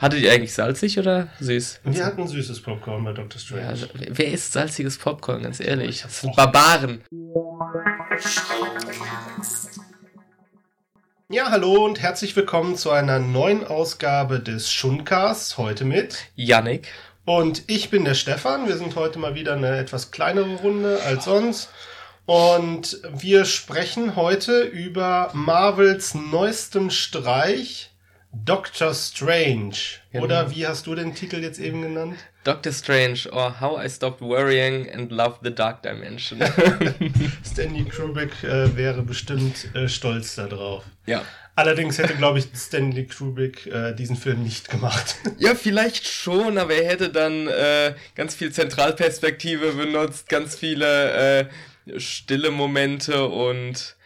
Hattet ihr eigentlich salzig oder süß? Wir hatten süßes Popcorn bei Dr. Strange. Ja, wer isst salziges Popcorn, ganz ehrlich? Das sind Barbaren. Ja, hallo und herzlich willkommen zu einer neuen Ausgabe des Schundcasts. Heute mit Yannick. Und ich bin der Stefan. Wir sind heute mal wieder eine etwas kleinere Runde als sonst. Und wir sprechen heute über Marvels neuestem Streich Doctor Strange. Genau. Oder wie hast du den Titel jetzt eben genannt? Doctor Strange or How I Stopped Worrying and Loved the Dark Dimension. Stanley Kubrick äh, wäre bestimmt äh, stolz darauf. Ja. Allerdings hätte, glaube ich, Stanley Kubrick äh, diesen Film nicht gemacht. Ja, vielleicht schon, aber er hätte dann äh, ganz viel Zentralperspektive benutzt, ganz viele äh, stille Momente und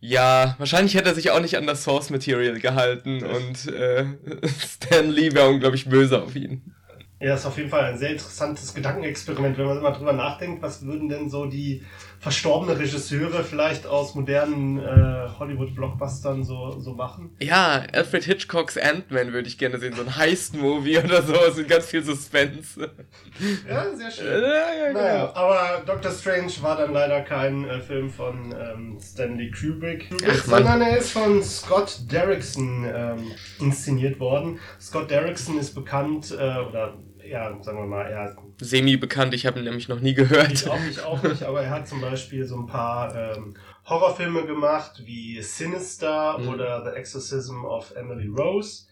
ja, wahrscheinlich hätte er sich auch nicht an das Source Material gehalten und äh, Stan Lee wäre unglaublich böse auf ihn. Ja, ist auf jeden Fall ein sehr interessantes Gedankenexperiment, wenn man immer drüber nachdenkt, was würden denn so die verstorbene Regisseure vielleicht aus modernen äh, Hollywood-Blockbustern so, so machen. Ja, Alfred Hitchcocks Ant-Man würde ich gerne sehen, so ein Heist-Movie oder sowas mit ganz viel Suspense. Ja, sehr schön. Ja, ja, genau. Naja, aber Doctor Strange war dann leider kein äh, Film von ähm, Stanley Kubrick, Ach, sondern er ist von Scott Derrickson ähm, inszeniert worden. Scott Derrickson ist bekannt, äh, oder ja, sagen wir mal, er semi-bekannt, ich habe ihn nämlich noch nie gehört. Ich auch nicht, auch nicht, aber er hat zum Beispiel so ein paar ähm, Horrorfilme gemacht, wie Sinister mhm. oder The Exorcism of Emily Rose.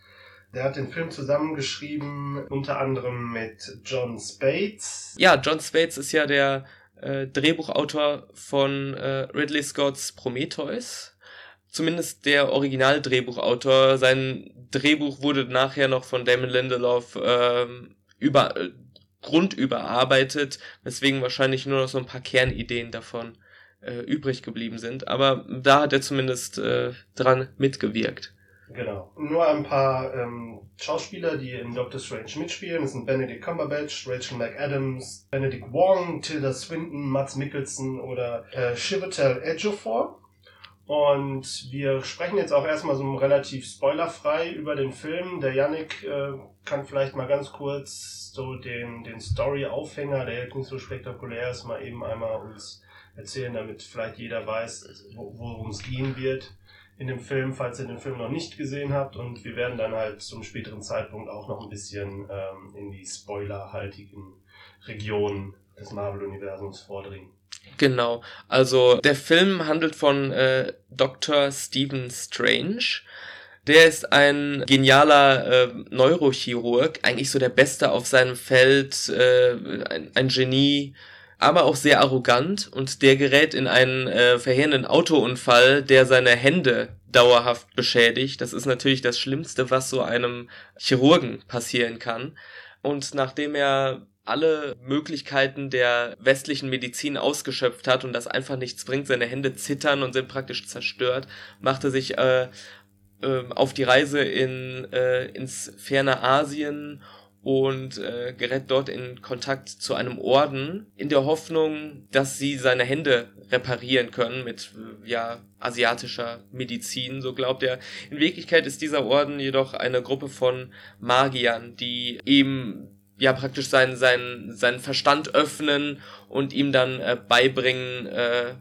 Der hat den Film zusammengeschrieben, unter anderem mit John Spates. Ja, John Spates ist ja der äh, Drehbuchautor von äh, Ridley Scotts Prometheus. Zumindest der Original-Drehbuchautor. Sein Drehbuch wurde nachher noch von Damon Lindelof ähm, über, grundüberarbeitet, weswegen wahrscheinlich nur noch so ein paar Kernideen davon äh, übrig geblieben sind. Aber da hat er zumindest äh, dran mitgewirkt. Genau. Nur ein paar ähm, Schauspieler, die in Doctor Strange mitspielen. Das sind Benedict Cumberbatch, Rachel McAdams, Benedict Wong, Tilda Swinton, Mats Mikkelsen oder äh, Chiwetel Ejiofor. Und wir sprechen jetzt auch erstmal so relativ spoilerfrei über den Film. Der Yannick äh, kann vielleicht mal ganz kurz so den, den Story-Aufhänger, der jetzt nicht so spektakulär ist, mal eben einmal uns erzählen, damit vielleicht jeder weiß, worum es gehen wird in dem Film, falls ihr den Film noch nicht gesehen habt. Und wir werden dann halt zum späteren Zeitpunkt auch noch ein bisschen ähm, in die spoilerhaltigen Regionen des Marvel-Universums vordringen. Genau. Also der Film handelt von äh, Dr. Stephen Strange. Der ist ein genialer äh, Neurochirurg, eigentlich so der Beste auf seinem Feld, äh, ein, ein Genie, aber auch sehr arrogant und der gerät in einen äh, verheerenden Autounfall, der seine Hände dauerhaft beschädigt. Das ist natürlich das Schlimmste, was so einem Chirurgen passieren kann. Und nachdem er alle Möglichkeiten der westlichen Medizin ausgeschöpft hat und das einfach nichts bringt. Seine Hände zittern und sind praktisch zerstört. Machte sich äh, äh, auf die Reise in, äh, ins ferne Asien und äh, gerät dort in Kontakt zu einem Orden in der Hoffnung, dass sie seine Hände reparieren können mit ja asiatischer Medizin, so glaubt er. In Wirklichkeit ist dieser Orden jedoch eine Gruppe von Magiern, die ihm ja praktisch seinen, seinen, seinen Verstand öffnen und ihm dann äh, beibringen, äh,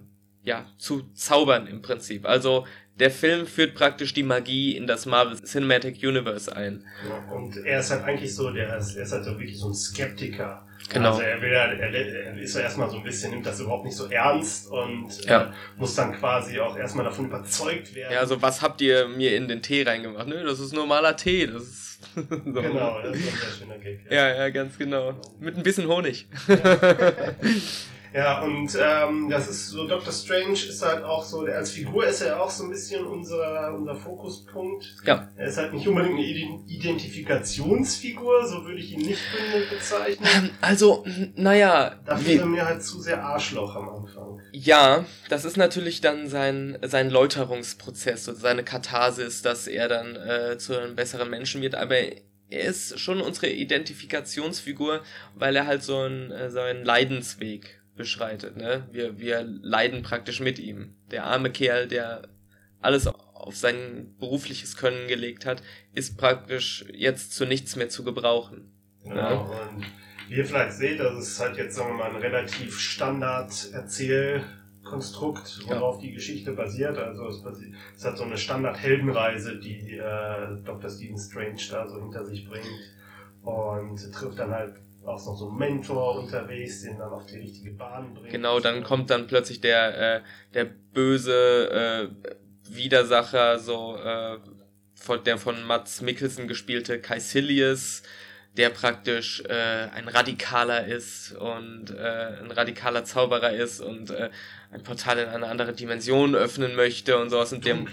ja, zu zaubern im Prinzip. Also der Film führt praktisch die Magie in das Marvel Cinematic Universe ein. Ja, und er ist halt eigentlich so, der ist, er ist halt so wirklich so ein Skeptiker. Genau. Also er will ja, er, er ist ja erstmal so ein bisschen, nimmt das überhaupt nicht so ernst und ja. äh, muss dann quasi auch erstmal davon überzeugt werden. Ja, also was habt ihr mir in den Tee reingemacht? Nö, das ist normaler Tee, das ist so. Genau, das ist ein sehr schöner Gag. Ja, ja, ja ganz genau. Mit ein bisschen Honig. Ja. Ja, und ähm, das ist so, Dr. Strange ist halt auch so, als Figur ist er auch so ein bisschen unser, unser Fokuspunkt. Ja. Er ist halt nicht unbedingt eine Identifikationsfigur, so würde ich ihn nicht bezeichnen. Ähm, also, naja. Dafür ist er mir halt zu sehr Arschloch am Anfang. Ja, das ist natürlich dann sein, sein Läuterungsprozess und seine Katharsis, dass er dann äh, zu einem besseren Menschen wird, aber er ist schon unsere Identifikationsfigur, weil er halt so einen, äh, so einen Leidensweg beschreitet. Ne? Wir, wir leiden praktisch mit ihm. Der arme Kerl, der alles auf sein berufliches Können gelegt hat, ist praktisch jetzt zu nichts mehr zu gebrauchen. Genau. Ja. Und wie ihr vielleicht seht, das ist halt jetzt, sagen wir mal, ein relativ Standard-Erzählkonstrukt, worauf ja. die Geschichte basiert. Also es, basiert, es hat so eine Standard-Heldenreise, die äh, Dr. Stephen Strange da so hinter sich bringt. Und trifft dann halt auch noch so Mentor unterwegs, den dann auf die richtige Bahn bringt. Genau, dann kommt dann plötzlich der, äh, der böse äh, Widersacher, so äh, von, der von Mats Mikkelsen gespielte Caecilius, der praktisch äh, ein Radikaler ist und äh, ein radikaler Zauberer ist und äh, ein Portal in eine andere Dimension öffnen möchte und sowas. Und dem,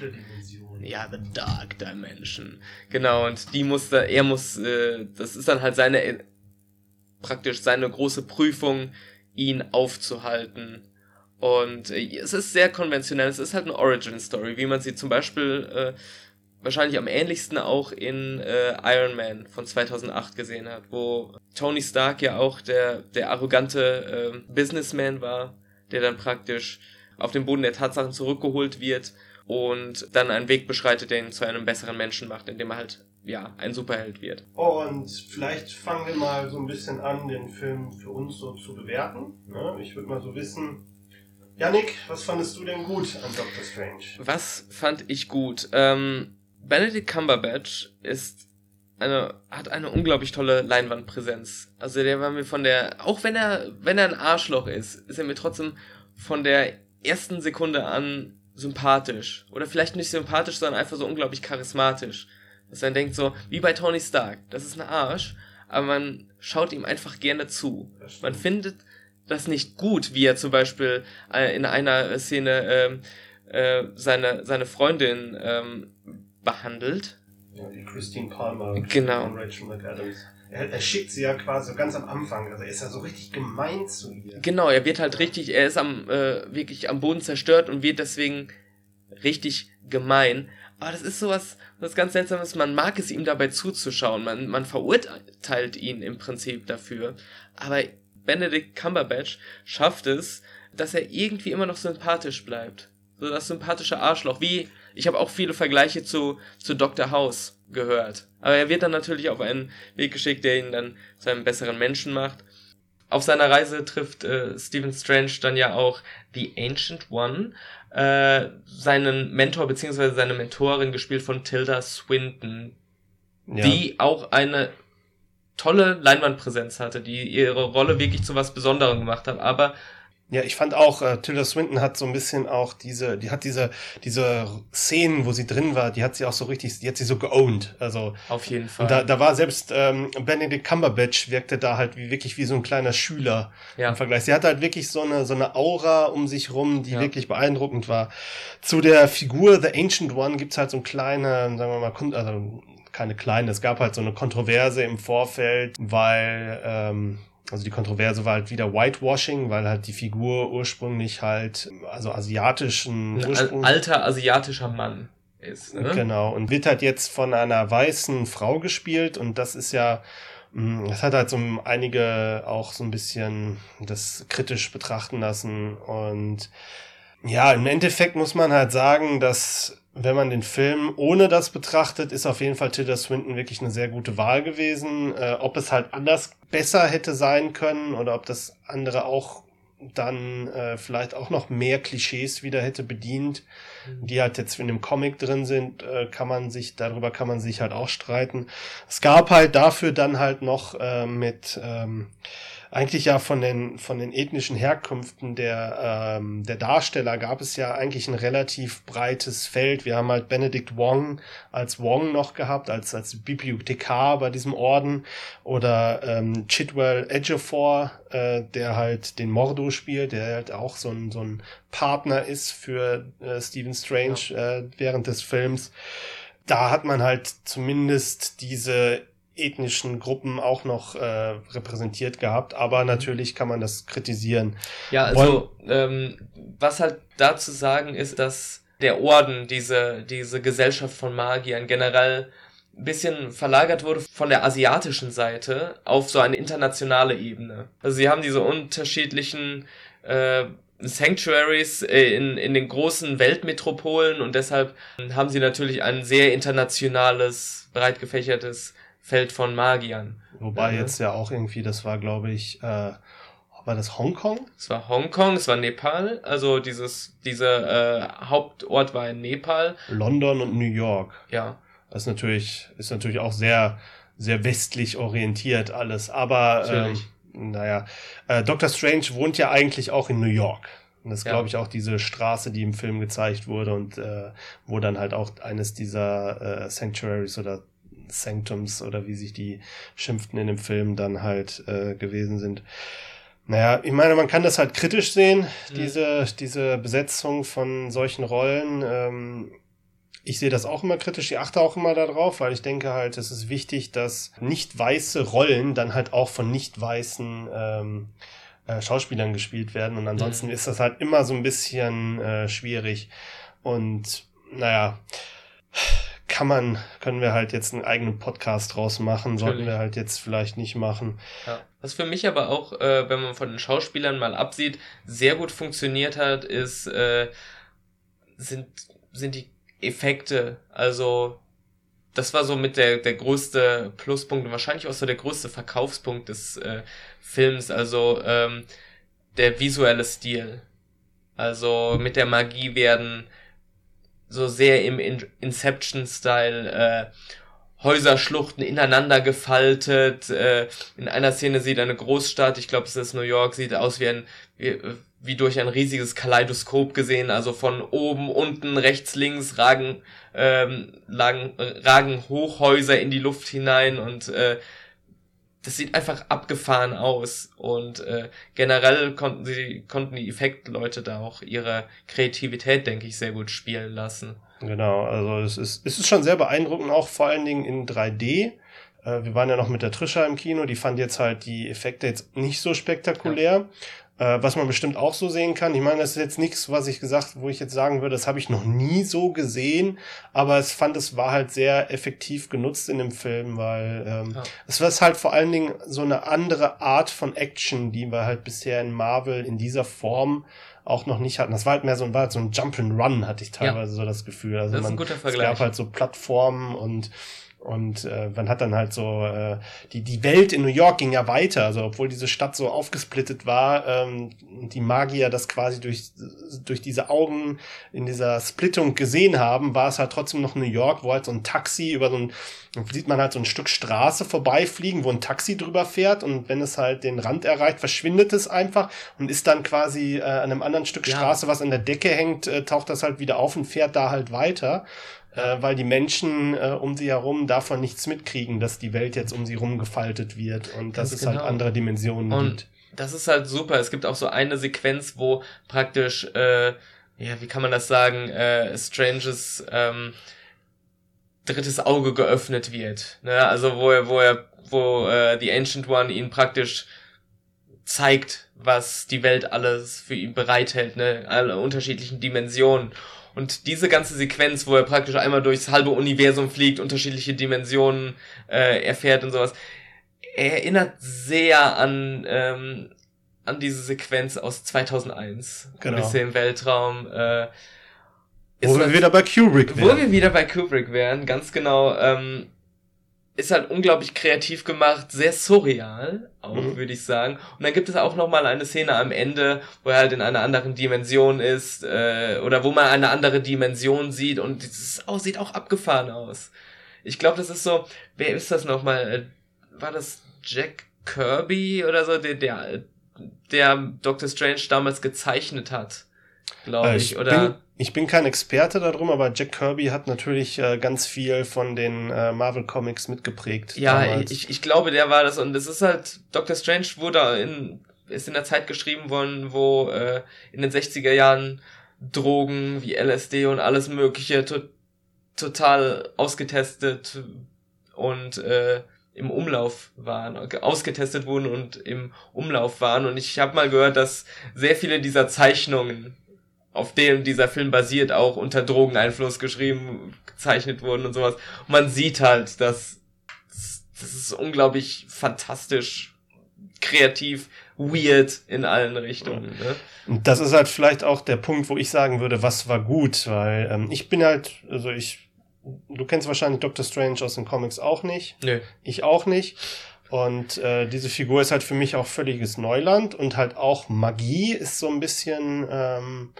ja, The Dark Dimension. Genau, und die musste, er muss, äh, das ist dann halt seine, praktisch seine große Prüfung, ihn aufzuhalten. Und äh, es ist sehr konventionell, es ist halt eine Origin-Story, wie man sie zum Beispiel äh, wahrscheinlich am ähnlichsten auch in äh, Iron Man von 2008 gesehen hat, wo Tony Stark ja auch der, der arrogante äh, Businessman war, der dann praktisch auf den Boden der Tatsachen zurückgeholt wird und dann einen Weg beschreitet, der ihn zu einem besseren Menschen macht, indem er halt ja, ein Superheld wird. Und vielleicht fangen wir mal so ein bisschen an, den Film für uns so zu bewerten. Ne? Ich würde mal so wissen, Yannick, was fandest du denn gut an Doctor Strange? Was fand ich gut? Ähm, Benedict Cumberbatch ist eine, hat eine unglaublich tolle Leinwandpräsenz. Also der war mir von der, auch wenn er, wenn er ein Arschloch ist, ist er mir trotzdem von der ersten Sekunde an sympathisch. Oder vielleicht nicht sympathisch, sondern einfach so unglaublich charismatisch. Dass man denkt so, wie bei Tony Stark, das ist ein Arsch, aber man schaut ihm einfach gerne zu. Man findet das nicht gut, wie er zum Beispiel äh, in einer Szene ähm, äh, seine, seine Freundin ähm, behandelt. Ja, die Christine Palmer genau. von Rachel McAdams. Er, er, schickt sie ja quasi ganz am Anfang, also er ist ja so richtig gemein zu ihr. Genau, er wird halt richtig, er ist am äh, wirklich am Boden zerstört und wird deswegen richtig gemein. Aber das ist sowas, was ganz seltsames, man mag es ihm dabei zuzuschauen, man, man verurteilt ihn im Prinzip dafür. Aber Benedict Cumberbatch schafft es, dass er irgendwie immer noch sympathisch bleibt. So das sympathische Arschloch, wie ich habe auch viele Vergleiche zu, zu Dr. House gehört. Aber er wird dann natürlich auf einen Weg geschickt, der ihn dann zu einem besseren Menschen macht. Auf seiner Reise trifft äh, Stephen Strange dann ja auch The Ancient One, äh, seinen Mentor bzw. seine Mentorin, gespielt von Tilda Swinton, ja. die auch eine tolle Leinwandpräsenz hatte, die ihre Rolle wirklich zu was Besonderem gemacht hat, aber ja, ich fand auch, äh, Tilda Swinton hat so ein bisschen auch diese, die hat diese, diese Szenen, wo sie drin war, die hat sie auch so richtig, die hat sie so geowned. Also. Auf jeden Fall. Da, da war selbst ähm, Benedict Cumberbatch wirkte da halt wie wirklich wie so ein kleiner Schüler ja. im Vergleich. Sie hatte halt wirklich so eine, so eine Aura um sich rum, die ja. wirklich beeindruckend war. Zu der Figur The Ancient One gibt's halt so ein kleine, sagen wir mal, also keine kleine, es gab halt so eine Kontroverse im Vorfeld, weil ähm, also die Kontroverse war halt wieder Whitewashing, weil halt die Figur ursprünglich halt, also asiatischen Ursprung. Alter asiatischer Mann ist. Ne? Genau. Und wird halt jetzt von einer weißen Frau gespielt und das ist ja, mm, das hat halt so einige auch so ein bisschen das kritisch betrachten lassen und ja, im Endeffekt muss man halt sagen, dass wenn man den Film ohne das betrachtet, ist auf jeden Fall Tilda Swinton wirklich eine sehr gute Wahl gewesen. Äh, ob es halt anders besser hätte sein können oder ob das andere auch dann äh, vielleicht auch noch mehr Klischees wieder hätte bedient, mhm. die halt jetzt in dem Comic drin sind, äh, kann man sich, darüber kann man sich halt auch streiten. Es gab halt dafür dann halt noch äh, mit ähm, eigentlich ja von den, von den ethnischen Herkünften der, ähm, der Darsteller gab es ja eigentlich ein relativ breites Feld. Wir haben halt Benedict Wong als Wong noch gehabt, als, als Bibliothekar bei diesem Orden oder ähm, Chitwell Ejiofor, äh, der halt den Mordo spielt, der halt auch so ein, so ein Partner ist für äh, Stephen Strange ja. äh, während des Films. Da hat man halt zumindest diese ethnischen Gruppen auch noch äh, repräsentiert gehabt, aber mhm. natürlich kann man das kritisieren. Ja, also ähm, was halt dazu sagen ist, dass der Orden, diese, diese Gesellschaft von Magiern generell ein bisschen verlagert wurde von der asiatischen Seite auf so eine internationale Ebene. Also sie haben diese unterschiedlichen äh, Sanctuaries äh, in, in den großen Weltmetropolen und deshalb haben sie natürlich ein sehr internationales, breit gefächertes Feld von Magiern. Wobei ja. jetzt ja auch irgendwie, das war glaube ich, äh, war das Hongkong? Es war Hongkong, es war Nepal, also dieses, dieser äh, Hauptort war in Nepal. London und New York. Ja. Das ist natürlich, ist natürlich auch sehr, sehr westlich orientiert alles, aber ähm, naja, äh, Doctor Strange wohnt ja eigentlich auch in New York. Und das ist, ja. glaube ich, auch diese Straße, die im Film gezeigt wurde und äh, wo dann halt auch eines dieser äh, Sanctuaries oder Sanctums oder wie sich die schimpften in dem Film dann halt äh, gewesen sind. Naja, ich meine, man kann das halt kritisch sehen, mhm. diese, diese Besetzung von solchen Rollen. Ähm, ich sehe das auch immer kritisch, ich achte auch immer darauf, weil ich denke halt, es ist wichtig, dass nicht weiße Rollen dann halt auch von nicht weißen ähm, äh, Schauspielern gespielt werden. Und ansonsten mhm. ist das halt immer so ein bisschen äh, schwierig. Und naja, kann man, können wir halt jetzt einen eigenen Podcast draus machen, Natürlich. sollten wir halt jetzt vielleicht nicht machen. Ja. Was für mich aber auch, äh, wenn man von den Schauspielern mal absieht, sehr gut funktioniert hat, ist, äh, sind, sind die Effekte. Also, das war so mit der, der größte Pluspunkt und wahrscheinlich auch so der größte Verkaufspunkt des äh, Films. Also, ähm, der visuelle Stil. Also, mit der Magie werden so sehr im Inception-Style äh, Häuserschluchten ineinander gefaltet. Äh, in einer Szene sieht eine Großstadt, ich glaube es ist New York, sieht aus wie ein wie, wie durch ein riesiges Kaleidoskop gesehen, also von oben, unten, rechts, links ragen, ähm, lagen, ragen Hochhäuser in die Luft hinein und äh, das sieht einfach abgefahren aus und äh, generell konnten sie konnten die Effektleute da auch ihre Kreativität, denke ich, sehr gut spielen lassen. Genau, also es ist es ist schon sehr beeindruckend, auch vor allen Dingen in 3D. Äh, wir waren ja noch mit der Trisha im Kino, die fand jetzt halt die Effekte jetzt nicht so spektakulär. Ja. Äh, was man bestimmt auch so sehen kann. Ich meine, das ist jetzt nichts, was ich gesagt, wo ich jetzt sagen würde, das habe ich noch nie so gesehen, aber es fand, es war halt sehr effektiv genutzt in dem Film, weil ähm, ja. es war halt vor allen Dingen so eine andere Art von Action, die wir halt bisher in Marvel in dieser Form auch noch nicht hatten. Das war halt mehr so ein, war halt so ein Jump and Run, hatte ich teilweise ja. so das Gefühl. Also das ist man, ein guter Vergleich. Es gab halt so Plattformen und und äh, man hat dann halt so, äh, die, die Welt in New York ging ja weiter, also obwohl diese Stadt so aufgesplittet war, ähm, die Magier das quasi durch, durch diese Augen in dieser Splittung gesehen haben, war es halt trotzdem noch New York, wo halt so ein Taxi über so ein, sieht man halt so ein Stück Straße vorbeifliegen, wo ein Taxi drüber fährt. Und wenn es halt den Rand erreicht, verschwindet es einfach und ist dann quasi äh, an einem anderen Stück ja. Straße, was an der Decke hängt, äh, taucht das halt wieder auf und fährt da halt weiter äh, weil die Menschen äh, um sie herum davon nichts mitkriegen, dass die Welt jetzt um sie herum gefaltet wird und dass es halt genau. halt andere Dimensionen und gibt. Das ist halt super. Es gibt auch so eine Sequenz, wo praktisch, äh, ja, wie kann man das sagen, äh, Stranges ähm, drittes Auge geöffnet wird. Ne? Also wo er, wo er, wo äh, die Ancient One ihn praktisch zeigt, was die Welt alles für ihn bereithält, ne? Alle unterschiedlichen Dimensionen. Und diese ganze Sequenz, wo er praktisch einmal durchs halbe Universum fliegt, unterschiedliche Dimensionen äh, erfährt und sowas, erinnert sehr an, ähm, an diese Sequenz aus 2001. Genau. Ein bisschen Weltraum. Äh, wo wir wieder bei Kubrick wären. Wo wir wieder bei Kubrick wären, ganz genau. Ähm, ist halt unglaublich kreativ gemacht, sehr surreal, auch mhm. würde ich sagen. Und dann gibt es auch noch mal eine Szene am Ende, wo er halt in einer anderen Dimension ist äh, oder wo man eine andere Dimension sieht und es oh, sieht auch abgefahren aus. Ich glaube, das ist so, wer ist das noch mal? Äh, war das Jack Kirby oder so, der der, der Doctor Strange damals gezeichnet hat, glaube äh, ich, oder? Ich bin kein Experte darum, aber Jack Kirby hat natürlich äh, ganz viel von den äh, Marvel Comics mitgeprägt. Ja, ich, ich glaube, der war das. Und es ist halt, Doctor Strange wurde in, ist in der Zeit geschrieben worden, wo äh, in den 60er Jahren Drogen wie LSD und alles Mögliche to total ausgetestet und äh, im Umlauf waren, ausgetestet wurden und im Umlauf waren. Und ich habe mal gehört, dass sehr viele dieser Zeichnungen auf dem dieser Film basiert, auch unter Drogeneinfluss geschrieben, gezeichnet wurden und sowas. Und man sieht halt, dass das ist unglaublich fantastisch, kreativ, weird in allen Richtungen. Ne? Und das ist halt vielleicht auch der Punkt, wo ich sagen würde, was war gut, weil ähm, ich bin halt, also ich, du kennst wahrscheinlich Doctor Strange aus den Comics auch nicht. Nö. Ich auch nicht. Und äh, diese Figur ist halt für mich auch völliges Neuland und halt auch Magie ist so ein bisschen ähm,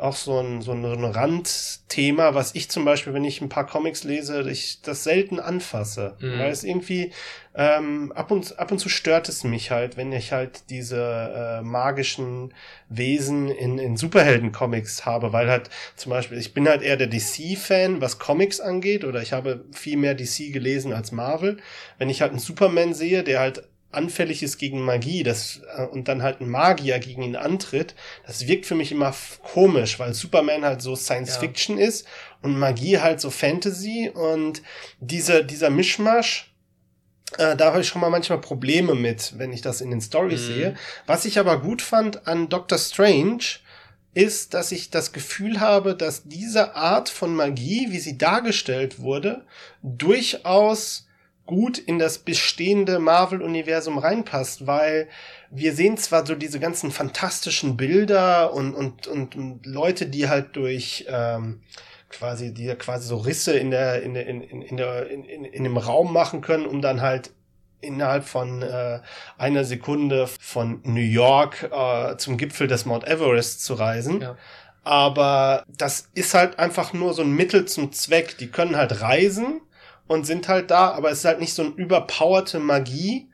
auch so ein, so ein, Randthema, was ich zum Beispiel, wenn ich ein paar Comics lese, ich das selten anfasse. Mhm. Weil es irgendwie ähm, ab, und, ab und zu stört es mich halt, wenn ich halt diese äh, magischen Wesen in, in Superhelden-Comics habe, weil halt zum Beispiel, ich bin halt eher der DC-Fan, was Comics angeht, oder ich habe viel mehr DC gelesen als Marvel. Wenn ich halt einen Superman sehe, der halt anfällig ist gegen Magie das, äh, und dann halt ein Magier gegen ihn antritt, das wirkt für mich immer komisch, weil Superman halt so Science ja. Fiction ist und Magie halt so Fantasy und diese, dieser Mischmasch, äh, da habe ich schon mal manchmal Probleme mit, wenn ich das in den Stories mhm. sehe. Was ich aber gut fand an Doctor Strange, ist, dass ich das Gefühl habe, dass diese Art von Magie, wie sie dargestellt wurde, durchaus gut in das bestehende Marvel-Universum reinpasst, weil wir sehen zwar so diese ganzen fantastischen Bilder und, und, und, und Leute, die halt durch ähm, quasi, die quasi so Risse in der, in der, in, in, der, in, in, in dem Raum machen können, um dann halt innerhalb von äh, einer Sekunde von New York äh, zum Gipfel des Mount Everest zu reisen. Ja. Aber das ist halt einfach nur so ein Mittel zum Zweck. Die können halt reisen und sind halt da, aber es ist halt nicht so eine überpowerte Magie,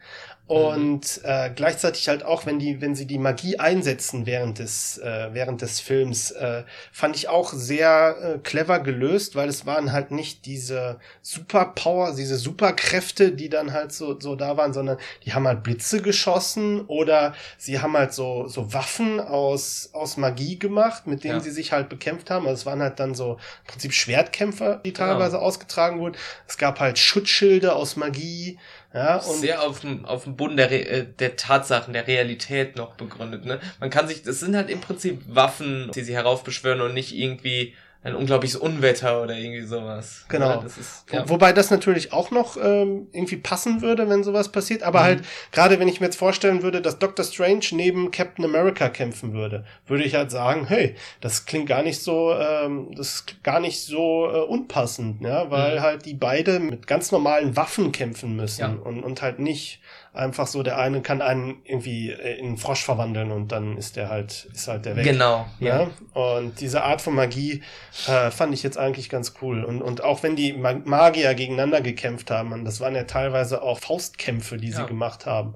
und mhm. äh, gleichzeitig halt auch, wenn die, wenn sie die Magie einsetzen während des, äh, während des Films, äh, fand ich auch sehr äh, clever gelöst, weil es waren halt nicht diese Superpower, diese Superkräfte, die dann halt so, so da waren, sondern die haben halt Blitze geschossen oder sie haben halt so, so Waffen aus, aus Magie gemacht, mit denen ja. sie sich halt bekämpft haben. Also es waren halt dann so im Prinzip Schwertkämpfer, die genau. teilweise genau. ausgetragen wurden. Es gab halt Schutzschilde aus Magie. Ja, sehr auf dem, auf dem Boden der, äh, der Tatsachen, der Realität noch begründet. Ne? Man kann sich, das sind halt im Prinzip Waffen, die sie heraufbeschwören und nicht irgendwie ein unglaubliches Unwetter oder irgendwie sowas. Genau. Das ist, ja. Wobei das natürlich auch noch ähm, irgendwie passen würde, wenn sowas passiert. Aber mhm. halt, gerade wenn ich mir jetzt vorstellen würde, dass Doctor Strange neben Captain America kämpfen würde, würde ich halt sagen, hey, das klingt gar nicht so, ähm, das ist gar nicht so äh, unpassend, ja, weil mhm. halt die beide mit ganz normalen Waffen kämpfen müssen ja. und, und halt nicht einfach so, der eine kann einen irgendwie äh, in einen Frosch verwandeln und dann ist der halt, ist halt der weg. Genau. Ja. ja? Und diese Art von Magie äh, fand ich jetzt eigentlich ganz cool. Und, und auch wenn die Magier gegeneinander gekämpft haben, das waren ja teilweise auch Faustkämpfe, die ja. sie gemacht haben.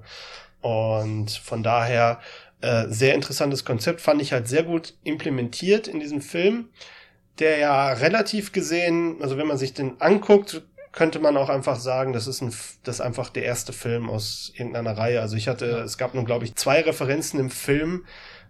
Und von daher äh, sehr interessantes Konzept, fand ich halt sehr gut implementiert in diesem Film der ja relativ gesehen, also wenn man sich den anguckt, könnte man auch einfach sagen, das ist ein, das ist einfach der erste Film aus irgendeiner Reihe. Also ich hatte, ja. es gab nun, glaube ich, zwei Referenzen im Film,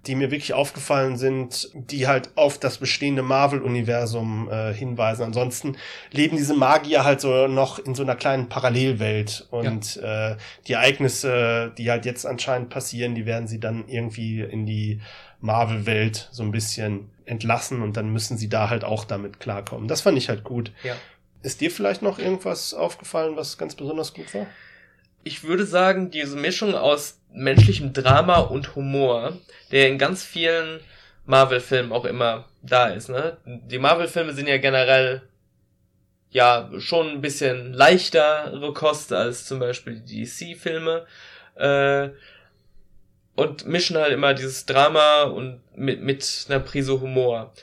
die mir wirklich aufgefallen sind, die halt auf das bestehende Marvel-Universum äh, hinweisen. Ansonsten leben diese Magier halt so noch in so einer kleinen Parallelwelt und ja. äh, die Ereignisse, die halt jetzt anscheinend passieren, die werden sie dann irgendwie in die Marvel-Welt so ein bisschen entlassen und dann müssen sie da halt auch damit klarkommen. Das fand ich halt gut. Ja. Ist dir vielleicht noch irgendwas aufgefallen, was ganz besonders gut war? Ich würde sagen, diese Mischung aus menschlichem Drama und Humor, der in ganz vielen Marvel-Filmen auch immer da ist. Ne? Die Marvel-Filme sind ja generell ja schon ein bisschen leichtere Kost als zum Beispiel die DC-Filme äh, und mischen halt immer dieses Drama und mit, mit einer Prise Humor.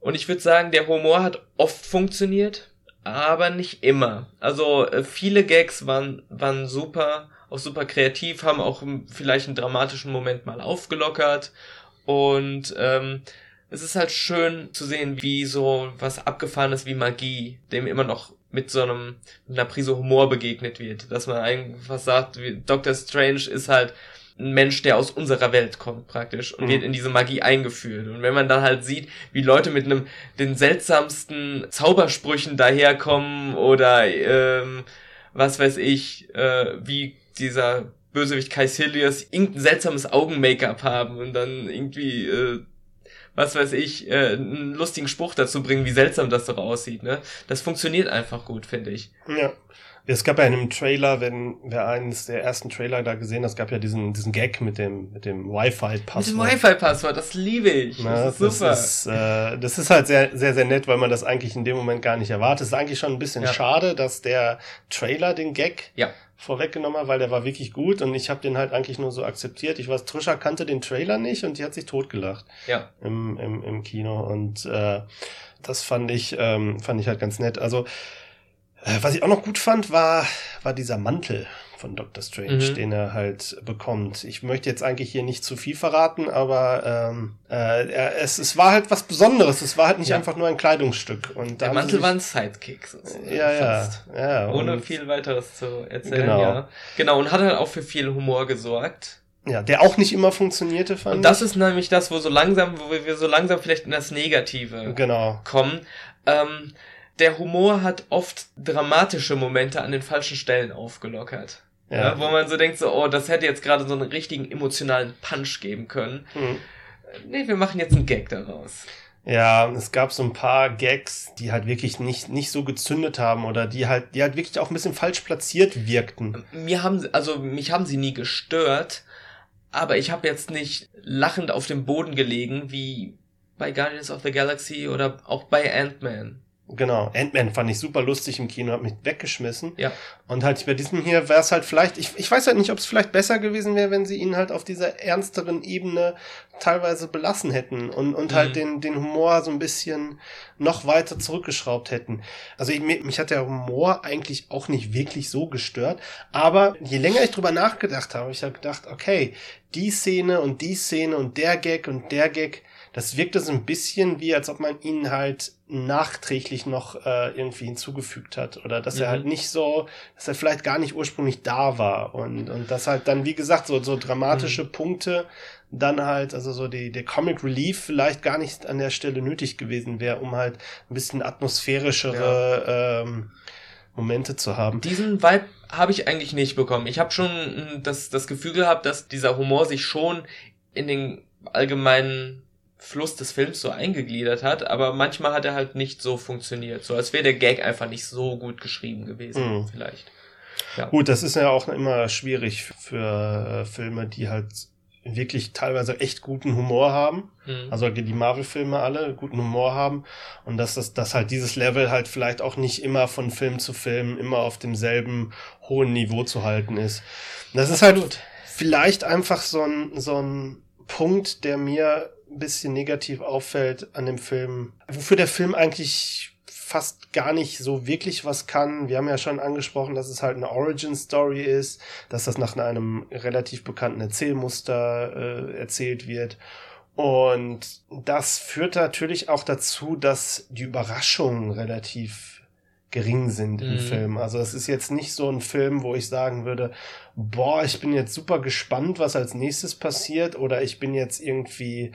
Und ich würde sagen, der Humor hat oft funktioniert, aber nicht immer. Also äh, viele Gags waren, waren super, auch super kreativ, haben auch vielleicht einen dramatischen Moment mal aufgelockert und ähm, es ist halt schön zu sehen, wie so was abgefahrenes wie Magie, dem immer noch mit so einem, mit einer Prise Humor begegnet wird. Dass man einfach sagt, wie Doctor Strange ist halt ein Mensch, der aus unserer Welt kommt praktisch und mhm. wird in diese Magie eingeführt. Und wenn man dann halt sieht, wie Leute mit einem den seltsamsten Zaubersprüchen daherkommen oder ähm, was weiß ich, äh, wie dieser Bösewicht Caecilius irgendein seltsames Augen-Make-up haben und dann irgendwie äh, was weiß ich, äh, einen lustigen Spruch dazu bringen, wie seltsam das doch aussieht, ne? Das funktioniert einfach gut, finde ich. Ja. Es gab ja in einem Trailer, wenn wer eines der ersten Trailer da gesehen hat, es gab ja diesen, diesen Gag mit dem, mit dem Wi-Fi-Passwort. Mit dem Wi-Fi-Passwort, das liebe ich. Na, das ist super. Das ist, äh, das ist halt sehr, sehr, sehr nett, weil man das eigentlich in dem Moment gar nicht erwartet. Es ist eigentlich schon ein bisschen ja. schade, dass der Trailer den Gag ja. Vorweggenommen hat, weil der war wirklich gut und ich habe den halt eigentlich nur so akzeptiert. Ich weiß, Trisha kannte den Trailer nicht und die hat sich totgelacht. Ja. Im, im, im Kino und äh, das fand ich, ähm, fand ich halt ganz nett. Also, äh, was ich auch noch gut fand, war, war dieser Mantel von Doctor Strange, mhm. den er halt bekommt. Ich möchte jetzt eigentlich hier nicht zu viel verraten, aber ähm, äh, es, es war halt was Besonderes. Es war halt nicht ja. einfach nur ein Kleidungsstück. Und Der Mantel war ein Sidekick. Sozusagen, ja, ja, ja. Ohne viel weiteres zu erzählen, genau. ja. Genau, und hat halt auch für viel Humor gesorgt. Ja, der auch nicht immer funktionierte, fand Und das ist nämlich das, wo so langsam, wo wir so langsam vielleicht in das Negative genau. kommen. Ähm, der Humor hat oft dramatische Momente an den falschen Stellen aufgelockert. Ja. ja wo man so denkt, so, oh, das hätte jetzt gerade so einen richtigen emotionalen Punch geben können. Mhm. Nee, wir machen jetzt einen Gag daraus. Ja, es gab so ein paar Gags, die halt wirklich nicht, nicht so gezündet haben oder die halt, die halt wirklich auch ein bisschen falsch platziert wirkten. Mir haben, also mich haben sie nie gestört, aber ich habe jetzt nicht lachend auf dem Boden gelegen, wie bei Guardians of the Galaxy oder auch bei Ant-Man. Genau, Ant-Man fand ich super lustig im Kino, hat mich weggeschmissen. Ja. Und halt bei diesem hier wäre es halt vielleicht, ich, ich weiß halt nicht, ob es vielleicht besser gewesen wäre, wenn sie ihn halt auf dieser ernsteren Ebene teilweise belassen hätten und, und halt mhm. halt den, den Humor so ein bisschen noch weiter zurückgeschraubt hätten. Also ich, mich hat der Humor eigentlich auch nicht wirklich so gestört, aber je länger ich drüber nachgedacht habe, ich habe gedacht, okay, die Szene und die Szene und der Gag und der Gag, das wirkte so ein bisschen wie, als ob man ihn halt nachträglich noch äh, irgendwie hinzugefügt hat oder dass mhm. er halt nicht so, dass er vielleicht gar nicht ursprünglich da war und und das halt dann wie gesagt so so dramatische mhm. Punkte dann halt also so die der Comic Relief vielleicht gar nicht an der Stelle nötig gewesen wäre, um halt ein bisschen atmosphärischere ja. ähm, Momente zu haben. Diesen Vibe habe ich eigentlich nicht bekommen. Ich habe schon das das Gefühl gehabt, dass dieser Humor sich schon in den allgemeinen Fluss des Films so eingegliedert hat, aber manchmal hat er halt nicht so funktioniert. So als wäre der Gag einfach nicht so gut geschrieben gewesen, mhm. vielleicht. Ja. Gut, das ist ja auch immer schwierig für äh, Filme, die halt wirklich teilweise echt guten Humor haben. Mhm. Also die Marvel-Filme alle guten Humor haben. Und dass das, dass halt dieses Level halt vielleicht auch nicht immer von Film zu Film immer auf demselben hohen Niveau zu halten ist. Das ist halt vielleicht einfach so ein, so ein Punkt, der mir ein bisschen negativ auffällt an dem Film, wofür der Film eigentlich fast gar nicht so wirklich was kann. Wir haben ja schon angesprochen, dass es halt eine Origin Story ist, dass das nach einem relativ bekannten Erzählmuster äh, erzählt wird. Und das führt natürlich auch dazu, dass die Überraschungen relativ gering sind im mhm. Film. Also es ist jetzt nicht so ein Film, wo ich sagen würde, boah, ich bin jetzt super gespannt, was als nächstes passiert oder ich bin jetzt irgendwie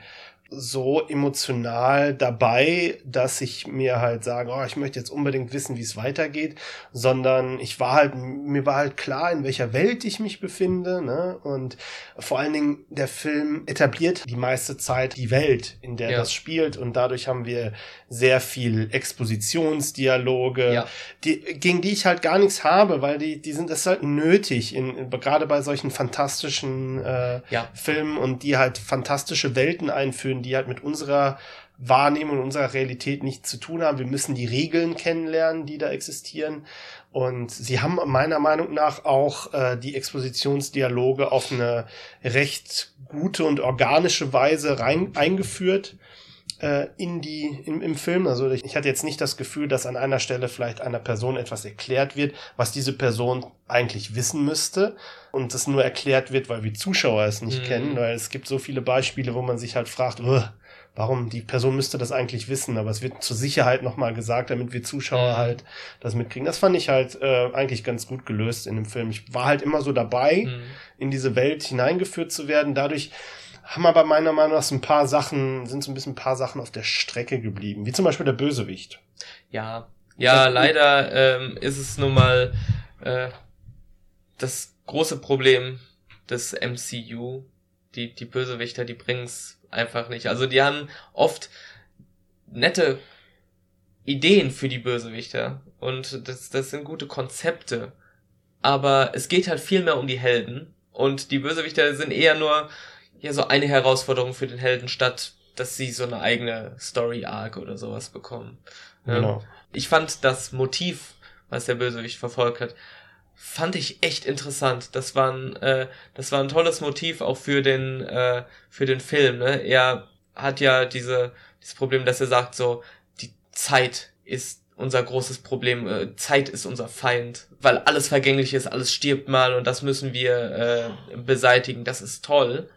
so emotional dabei, dass ich mir halt sage, oh, ich möchte jetzt unbedingt wissen, wie es weitergeht, sondern ich war halt, mir war halt klar, in welcher Welt ich mich befinde, ne? Und vor allen Dingen der Film etabliert die meiste Zeit die Welt, in der ja. das spielt und dadurch haben wir sehr viel Expositionsdialoge, ja. die, gegen die ich halt gar nichts habe, weil die, die sind, das ist halt nötig, in, gerade bei solchen fantastischen äh, ja. Filmen und die halt fantastische Welten einführen, die halt mit unserer Wahrnehmung und unserer Realität nichts zu tun haben. Wir müssen die Regeln kennenlernen, die da existieren. Und sie haben meiner Meinung nach auch äh, die Expositionsdialoge auf eine recht gute und organische Weise rein eingeführt äh, in die im, im Film. Also ich, ich hatte jetzt nicht das Gefühl, dass an einer Stelle vielleicht einer Person etwas erklärt wird, was diese Person eigentlich wissen müsste und es nur erklärt wird, weil wir Zuschauer es nicht mhm. kennen, weil es gibt so viele Beispiele, wo man sich halt fragt, warum die Person müsste das eigentlich wissen, aber es wird zur Sicherheit nochmal gesagt, damit wir Zuschauer mhm. halt das mitkriegen. Das fand ich halt äh, eigentlich ganz gut gelöst in dem Film. Ich war halt immer so dabei, mhm. in diese Welt hineingeführt zu werden. Dadurch haben aber meiner Meinung nach so ein paar Sachen, sind so ein bisschen ein paar Sachen auf der Strecke geblieben, wie zum Beispiel der Bösewicht. Ja, ja, leider ähm, ist es nun mal äh, das große Problem des MCU. Die, die Bösewichter, die bringen's einfach nicht. Also die haben oft nette Ideen für die Bösewichter und das, das sind gute Konzepte. Aber es geht halt viel mehr um die Helden und die Bösewichter sind eher nur ja so eine Herausforderung für den Helden statt dass sie so eine eigene Story Arc oder sowas bekommen. Genau. Ich fand das Motiv, was der Bösewicht verfolgt hat, fand ich echt interessant. Das war ein, äh, das war ein tolles Motiv auch für den, äh, für den Film. Ne? Er hat ja diese, dieses Problem, dass er sagt so, die Zeit ist unser großes Problem. Äh, Zeit ist unser Feind, weil alles vergänglich ist, alles stirbt mal und das müssen wir äh, beseitigen. Das ist toll.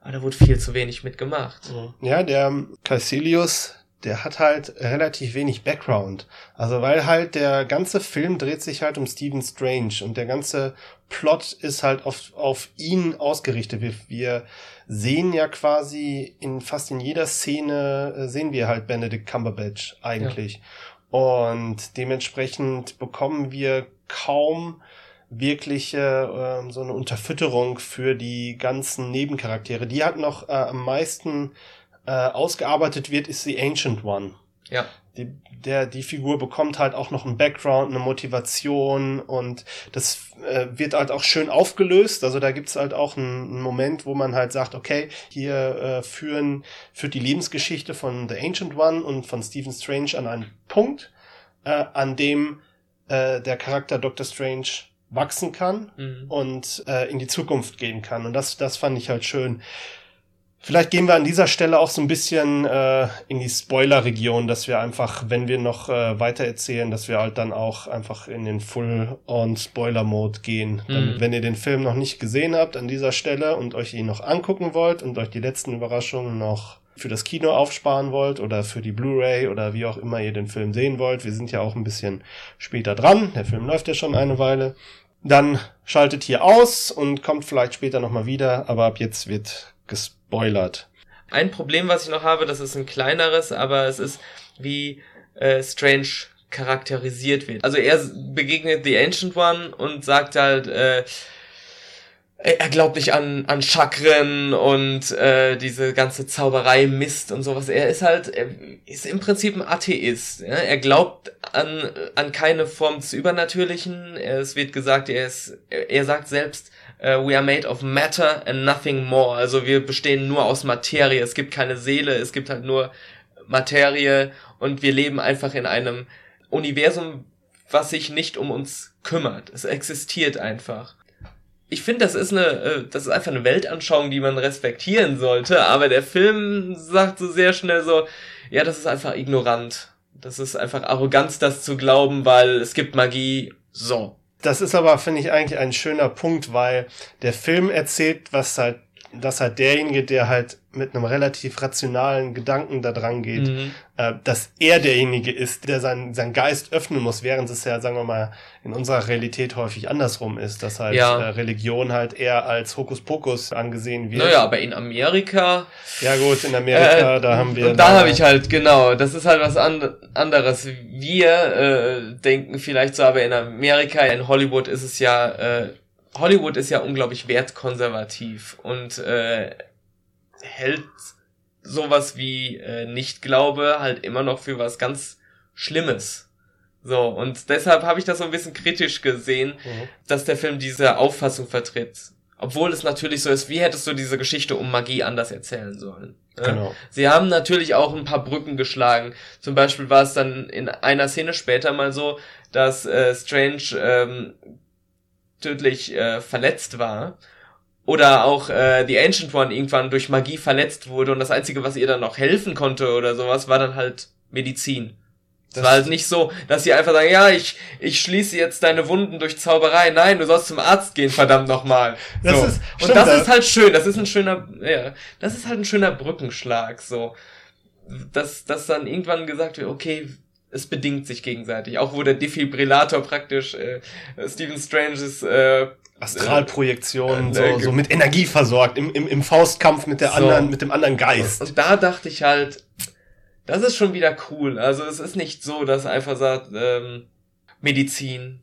Aber da wurde viel zu wenig mitgemacht. Ja, der Caecilius, der hat halt relativ wenig Background. Also weil halt der ganze Film dreht sich halt um Stephen Strange und der ganze Plot ist halt auf, auf ihn ausgerichtet. Wir, wir sehen ja quasi in fast in jeder Szene äh, sehen wir halt Benedict Cumberbatch eigentlich. Ja. Und dementsprechend bekommen wir kaum wirkliche äh, so eine Unterfütterung für die ganzen Nebencharaktere. Die hat noch äh, am meisten äh, ausgearbeitet wird, ist die Ancient One. Ja. Die, der, die Figur bekommt halt auch noch einen Background, eine Motivation und das äh, wird halt auch schön aufgelöst. Also da gibt's halt auch einen, einen Moment, wo man halt sagt, okay, hier äh, führen, führt die Lebensgeschichte von The Ancient One und von Stephen Strange an einen Punkt, äh, an dem äh, der Charakter Doctor Strange wachsen kann mhm. und äh, in die Zukunft gehen kann. Und das, das fand ich halt schön. Vielleicht gehen wir an dieser Stelle auch so ein bisschen äh, in die Spoiler-Region, dass wir einfach, wenn wir noch äh, weiter erzählen, dass wir halt dann auch einfach in den Full-on-Spoiler-Mode gehen. Mhm. Dann, wenn ihr den Film noch nicht gesehen habt an dieser Stelle und euch ihn noch angucken wollt und euch die letzten Überraschungen noch für das Kino aufsparen wollt oder für die Blu-ray oder wie auch immer ihr den Film sehen wollt. Wir sind ja auch ein bisschen später dran. Der Film läuft ja schon eine Weile. Dann schaltet hier aus und kommt vielleicht später nochmal wieder, aber ab jetzt wird gespoilert. Ein Problem, was ich noch habe, das ist ein kleineres, aber es ist, wie äh, Strange charakterisiert wird. Also er begegnet The Ancient One und sagt halt, äh, er glaubt nicht an, an Chakren und äh, diese ganze Zauberei Mist und sowas. Er ist halt, er ist im Prinzip ein Atheist. Ja? Er glaubt an, an keine Form des Übernatürlichen. Es wird gesagt, er ist, er sagt selbst, uh, we are made of matter and nothing more. Also wir bestehen nur aus Materie. Es gibt keine Seele, es gibt halt nur Materie und wir leben einfach in einem Universum, was sich nicht um uns kümmert. Es existiert einfach ich finde, das ist eine, äh, das ist einfach eine Weltanschauung, die man respektieren sollte, aber der Film sagt so sehr schnell so, ja, das ist einfach ignorant. Das ist einfach Arroganz, das zu glauben, weil es gibt Magie. So. Das ist aber, finde ich, eigentlich ein schöner Punkt, weil der Film erzählt, was halt, dass halt derjenige, der halt mit einem relativ rationalen Gedanken da dran geht, mhm. äh, dass er derjenige ist, der seinen, seinen Geist öffnen muss, während es ja, sagen wir mal, in unserer Realität häufig andersrum ist, dass halt ja. äh, Religion halt eher als Hokuspokus angesehen wird. Naja, aber in Amerika. Ja gut, in Amerika, äh, da haben wir. Und da habe ich halt, genau, das ist halt was an anderes. Wir äh, denken vielleicht so, aber in Amerika, in Hollywood ist es ja, äh, Hollywood ist ja unglaublich wertkonservativ und äh, hält sowas wie äh, Nicht-Glaube halt immer noch für was ganz Schlimmes. So, und deshalb habe ich das so ein bisschen kritisch gesehen, mhm. dass der Film diese Auffassung vertritt. Obwohl es natürlich so ist, wie hättest du diese Geschichte um Magie anders erzählen sollen? Genau. Sie haben natürlich auch ein paar Brücken geschlagen. Zum Beispiel war es dann in einer Szene später mal so, dass äh, Strange ähm, tödlich äh, verletzt war oder auch äh, The Ancient One irgendwann durch Magie verletzt wurde und das Einzige, was ihr dann noch helfen konnte oder sowas, war dann halt Medizin. Das war halt nicht so, dass sie einfach sagen, ja, ich, ich schließe jetzt deine Wunden durch Zauberei. Nein, du sollst zum Arzt gehen, verdammt nochmal. So. Das ist, und das ist halt schön, das ist ein schöner, ja, das ist halt ein schöner Brückenschlag, so. Dass, dass dann irgendwann gesagt wird, okay, es bedingt sich gegenseitig. Auch wo der Defibrillator praktisch äh, Stephen Stranges äh, Astralprojektion, äh, so, so mit Energie versorgt, im, im, im Faustkampf mit der so. anderen, mit dem anderen Geist. Und da dachte ich halt, das ist schon wieder cool. Also es ist nicht so, dass einfach sagt, ähm, Medizin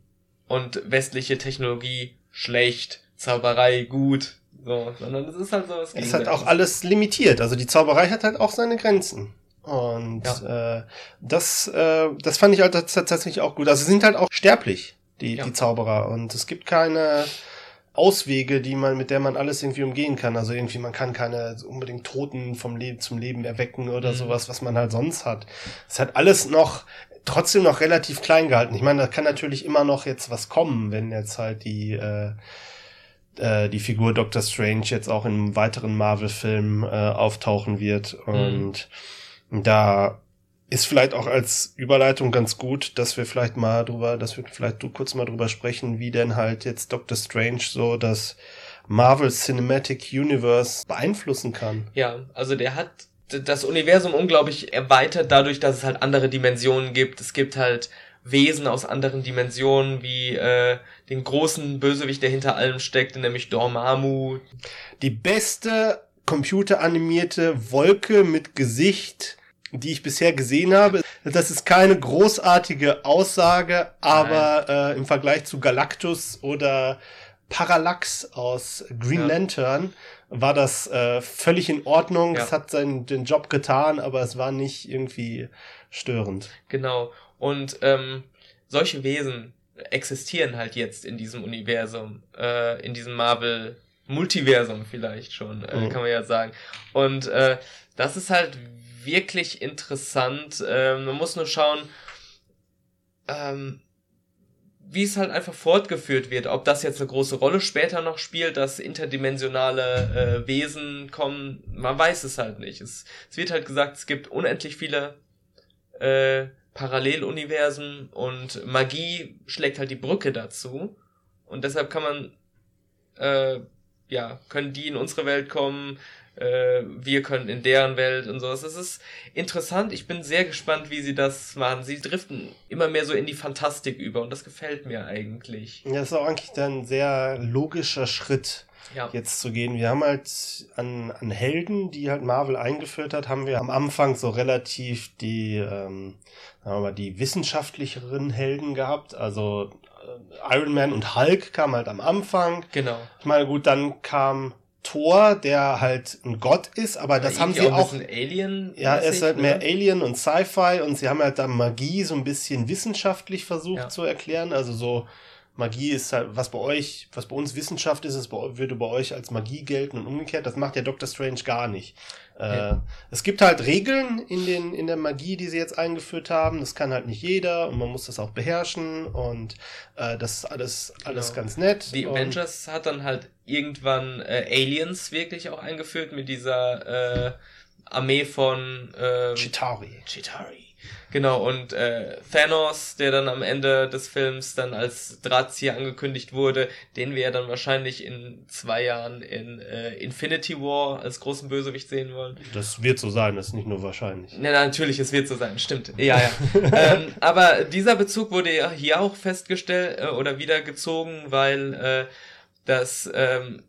und westliche Technologie schlecht, Zauberei gut, so, sondern es ist halt so Es ist halt auch alles limitiert. Also die Zauberei hat halt auch seine Grenzen. Und ja. äh, das, äh, das fand ich halt tatsächlich auch gut. Also sie sind halt auch sterblich, die, ja. die Zauberer. Und es gibt keine Auswege, die man, mit der man alles irgendwie umgehen kann. Also irgendwie, man kann keine unbedingt Toten vom Leben zum Leben erwecken oder mhm. sowas, was man halt sonst hat. Es hat alles noch, trotzdem noch relativ klein gehalten. Ich meine, da kann natürlich immer noch jetzt was kommen, wenn jetzt halt die, äh, äh, die Figur Doctor Strange jetzt auch in einem weiteren Marvel-Film äh, auftauchen wird. Mhm. Und mhm. Da ist vielleicht auch als Überleitung ganz gut, dass wir vielleicht mal drüber, dass wir vielleicht du kurz mal drüber sprechen, wie denn halt jetzt Doctor Strange so das Marvel Cinematic Universe beeinflussen kann. Ja, also der hat das Universum unglaublich erweitert dadurch, dass es halt andere Dimensionen gibt. Es gibt halt Wesen aus anderen Dimensionen, wie äh, den großen Bösewicht, der hinter allem steckt, nämlich Dormammu. Die beste computeranimierte Wolke mit Gesicht die ich bisher gesehen habe. Das ist keine großartige Aussage, aber äh, im Vergleich zu Galactus oder Parallax aus Green ja. Lantern war das äh, völlig in Ordnung. Ja. Es hat seinen den Job getan, aber es war nicht irgendwie störend. Genau. Und ähm, solche Wesen existieren halt jetzt in diesem Universum, äh, in diesem Marvel Multiversum vielleicht schon, äh, mhm. kann man ja sagen. Und äh, das ist halt wirklich interessant. Ähm, man muss nur schauen, ähm, wie es halt einfach fortgeführt wird. Ob das jetzt eine große Rolle später noch spielt, dass interdimensionale äh, Wesen kommen, man weiß es halt nicht. Es, es wird halt gesagt, es gibt unendlich viele äh, Paralleluniversen und Magie schlägt halt die Brücke dazu. Und deshalb kann man, äh, ja, können die in unsere Welt kommen, äh, wir können in deren Welt und sowas. Das ist interessant. Ich bin sehr gespannt, wie sie das machen. Sie driften immer mehr so in die Fantastik über und das gefällt mir eigentlich. Ja, das ist auch eigentlich dann ein sehr logischer Schritt. Ja. jetzt zu gehen. Wir haben halt an, an Helden, die halt Marvel eingeführt hat, haben wir am Anfang so relativ die, ähm, sagen wir mal, die wissenschaftlicheren Helden gehabt. Also äh, Iron Man und Hulk kamen halt am Anfang. Genau. Ich meine, gut, dann kam Thor, der halt ein Gott ist, aber das haben sie auch. Alien. Ja, er ist halt mehr Alien und Sci-Fi und sie haben halt da Magie so ein bisschen wissenschaftlich versucht ja. zu erklären. Also so Magie ist halt, was bei euch, was bei uns Wissenschaft ist, ist würde bei euch als Magie gelten und umgekehrt. Das macht ja Doctor Strange gar nicht. Äh, Es gibt halt Regeln in, den, in der Magie, die sie jetzt eingeführt haben. Das kann halt nicht jeder und man muss das auch beherrschen und äh, das ist alles, alles genau. ganz nett. Die Avengers hat dann halt irgendwann äh, Aliens wirklich auch eingeführt mit dieser äh, Armee von äh, Chitari. Chitari. Genau, und äh, Thanos, der dann am Ende des Films dann als Drahtzieher angekündigt wurde, den wir ja dann wahrscheinlich in zwei Jahren in äh, Infinity War als großen Bösewicht sehen wollen. Das wird so sein, das ist nicht nur wahrscheinlich. Ja, natürlich, es wird so sein, stimmt. Ja, ja. ähm, aber dieser Bezug wurde ja hier auch festgestellt äh, oder wieder gezogen, weil äh, das ähm,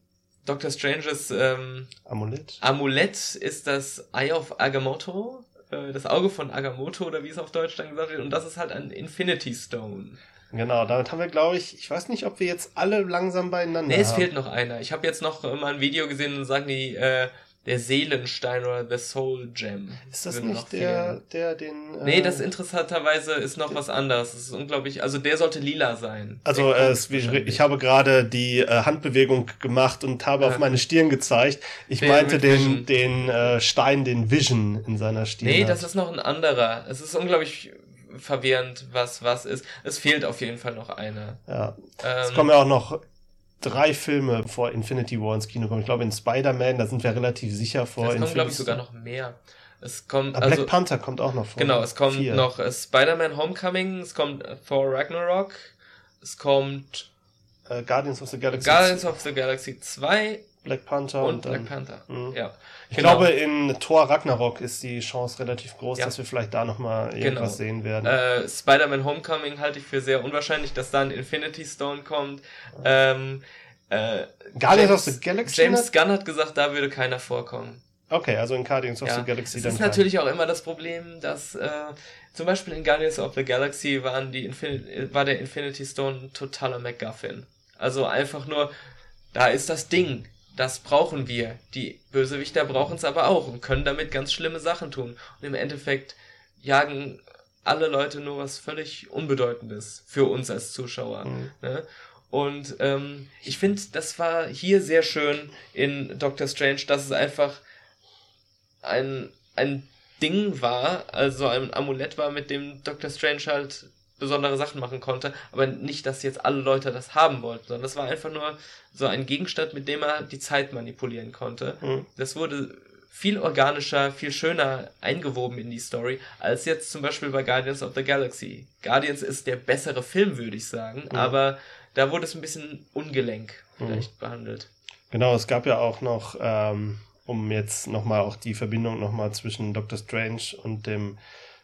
Doctor Stranges ähm, Amulett. Amulett ist das Eye of Agamotto äh, das Auge von Agamotto oder wie es auf Deutsch dann gesagt wird. Und das ist halt ein Infinity Stone. Genau, damit haben wir, glaube ich, ich weiß nicht, ob wir jetzt alle langsam beieinander Nee, es haben. fehlt noch einer. Ich habe jetzt noch mal ein Video gesehen und sagen die, äh, der Seelenstein oder The Soul Gem. Ist das nicht der, der den. Äh nee, das interessanterweise ist noch was anderes. Das ist unglaublich. Also der sollte lila sein. Also äh, es, ich habe gerade die äh, Handbewegung gemacht und habe ja. auf meine Stirn gezeigt. Ich der meinte den, den äh, Stein, den Vision in seiner Stirn. Nee, hat. das ist noch ein anderer. Es ist unglaublich verwirrend, was was ist. Es fehlt auf jeden Fall noch einer. Ja. Ähm, es kommen ja auch noch drei Filme vor Infinity War ins Kino kommen. Ich glaube, in Spider-Man, da sind wir relativ sicher vor. Es kommen, glaube ich, sogar noch mehr. Es kommt, also, Black Panther kommt auch noch vor. Genau, es kommt Vier. noch äh, Spider-Man Homecoming, es kommt äh, Thor Ragnarok, es kommt äh, Guardians of the Galaxy Guardians of the Galaxy 2 Black Panther und, und Black Panther. Mh. Ja. Ich genau. glaube, in Thor Ragnarok ist die Chance relativ groß, ja. dass wir vielleicht da nochmal irgendwas genau. sehen werden. Äh, Spider-Man Homecoming halte ich für sehr unwahrscheinlich, dass da ein Infinity Stone kommt. Ähm, äh, Guardians of the Galaxy? James Gunn hat gesagt, da würde keiner vorkommen. Okay, also in Guardians of ja. the Galaxy das dann. Das ist natürlich auch immer das Problem, dass äh, zum Beispiel in Guardians of the Galaxy waren die Infin war der Infinity Stone ein totaler MacGuffin. Also einfach nur, da ist das Ding das brauchen wir. Die Bösewichter brauchen es aber auch und können damit ganz schlimme Sachen tun. Und im Endeffekt jagen alle Leute nur was völlig Unbedeutendes für uns als Zuschauer. Mhm. Ne? Und ähm, ich finde, das war hier sehr schön in Doctor Strange, dass es einfach ein, ein Ding war, also ein Amulett war, mit dem Doctor Strange halt besondere Sachen machen konnte, aber nicht, dass jetzt alle Leute das haben wollten, sondern das war einfach nur so ein Gegenstand, mit dem er die Zeit manipulieren konnte. Mhm. Das wurde viel organischer, viel schöner eingewoben in die Story, als jetzt zum Beispiel bei Guardians of the Galaxy. Guardians ist der bessere Film, würde ich sagen, mhm. aber da wurde es ein bisschen ungelenk vielleicht mhm. behandelt. Genau, es gab ja auch noch, ähm, um jetzt nochmal auch die Verbindung nochmal zwischen Doctor Strange und dem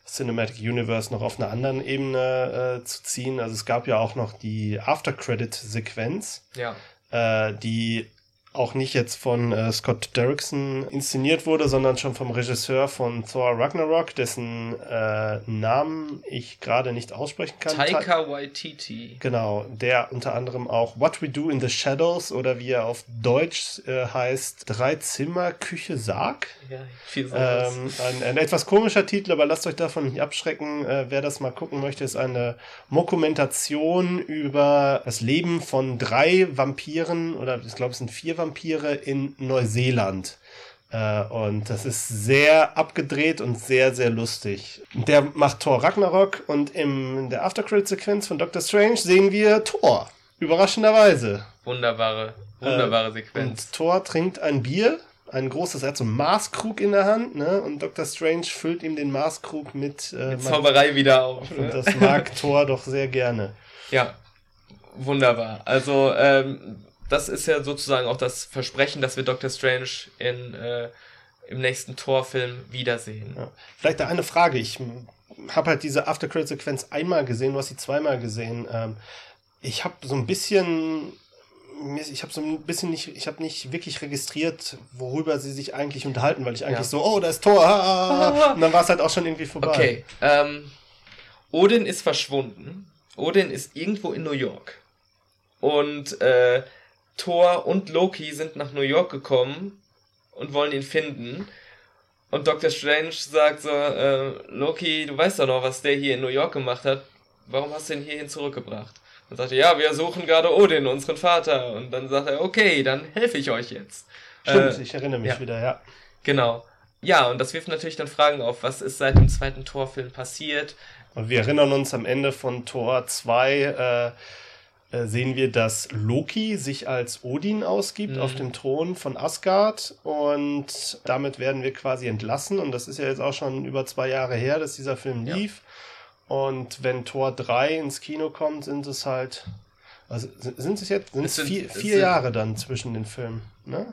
Cinematic Universe noch auf einer anderen Ebene äh, zu ziehen. Also es gab ja auch noch die After-Credit-Sequenz, ja. äh, die auch nicht jetzt von äh, Scott Derrickson inszeniert wurde, sondern schon vom Regisseur von Thor Ragnarok, dessen äh, Namen ich gerade nicht aussprechen kann. Taika Waititi. Genau, der unter anderem auch What We Do in the Shadows oder wie er auf Deutsch äh, heißt, Drei Zimmer Küche Sarg. Ja, viel ähm, ein, ein, etwas komischer Titel, aber lasst euch davon nicht abschrecken. Äh, wer das mal gucken möchte, ist eine Mokumentation über das Leben von drei Vampiren oder ich glaube es sind vier Vampiren Vampire in Neuseeland. Äh, und das ist sehr abgedreht und sehr, sehr lustig. Der macht Thor Ragnarok und in der Aftercredit-Sequenz von Doctor Strange sehen wir Thor. Überraschenderweise. Wunderbare, wunderbare äh, Sequenz. Und Thor trinkt ein Bier, ein großes, er hat so einen Maßkrug in der Hand, ne? Und Dr. Strange füllt ihm den Maßkrug mit, äh, mit Zauberei wieder auf. Und ne? das mag Thor doch sehr gerne. Ja, wunderbar. Also, ähm, das ist ja sozusagen auch das Versprechen, dass wir Doctor Strange in, äh, im nächsten Torfilm wiedersehen. Ja. Vielleicht da eine Frage. Ich habe halt diese After-Credit-Sequenz einmal gesehen, du hast sie zweimal gesehen. Ähm, ich habe so ein bisschen ich habe so ein bisschen nicht, ich habe nicht wirklich registriert, worüber sie sich eigentlich unterhalten, weil ich eigentlich ja. so, oh, da ist Tor, ah, und dann war es halt auch schon irgendwie vorbei. Okay, ähm, Odin ist verschwunden. Odin ist irgendwo in New York. Und äh, Thor und Loki sind nach New York gekommen und wollen ihn finden. Und Dr. Strange sagt so, äh, Loki, du weißt doch noch, was der hier in New York gemacht hat. Warum hast du ihn hierhin zurückgebracht? Und sagte, ja, wir suchen gerade Odin, unseren Vater. Und dann sagt er, okay, dann helfe ich euch jetzt. Stimmt, äh, ich erinnere mich ja. wieder, ja. Genau. Ja, und das wirft natürlich dann Fragen auf, was ist seit dem zweiten Torfilm passiert? Und wir erinnern uns am Ende von Tor 2, äh, äh, sehen wir, dass Loki sich als Odin ausgibt mhm. auf dem Thron von Asgard und damit werden wir quasi entlassen und das ist ja jetzt auch schon über zwei Jahre her, dass dieser Film lief ja. und wenn Tor 3 ins Kino kommt, sind es halt, also sind es jetzt sind es sind, vier, vier Jahre dann zwischen den Filmen, ne?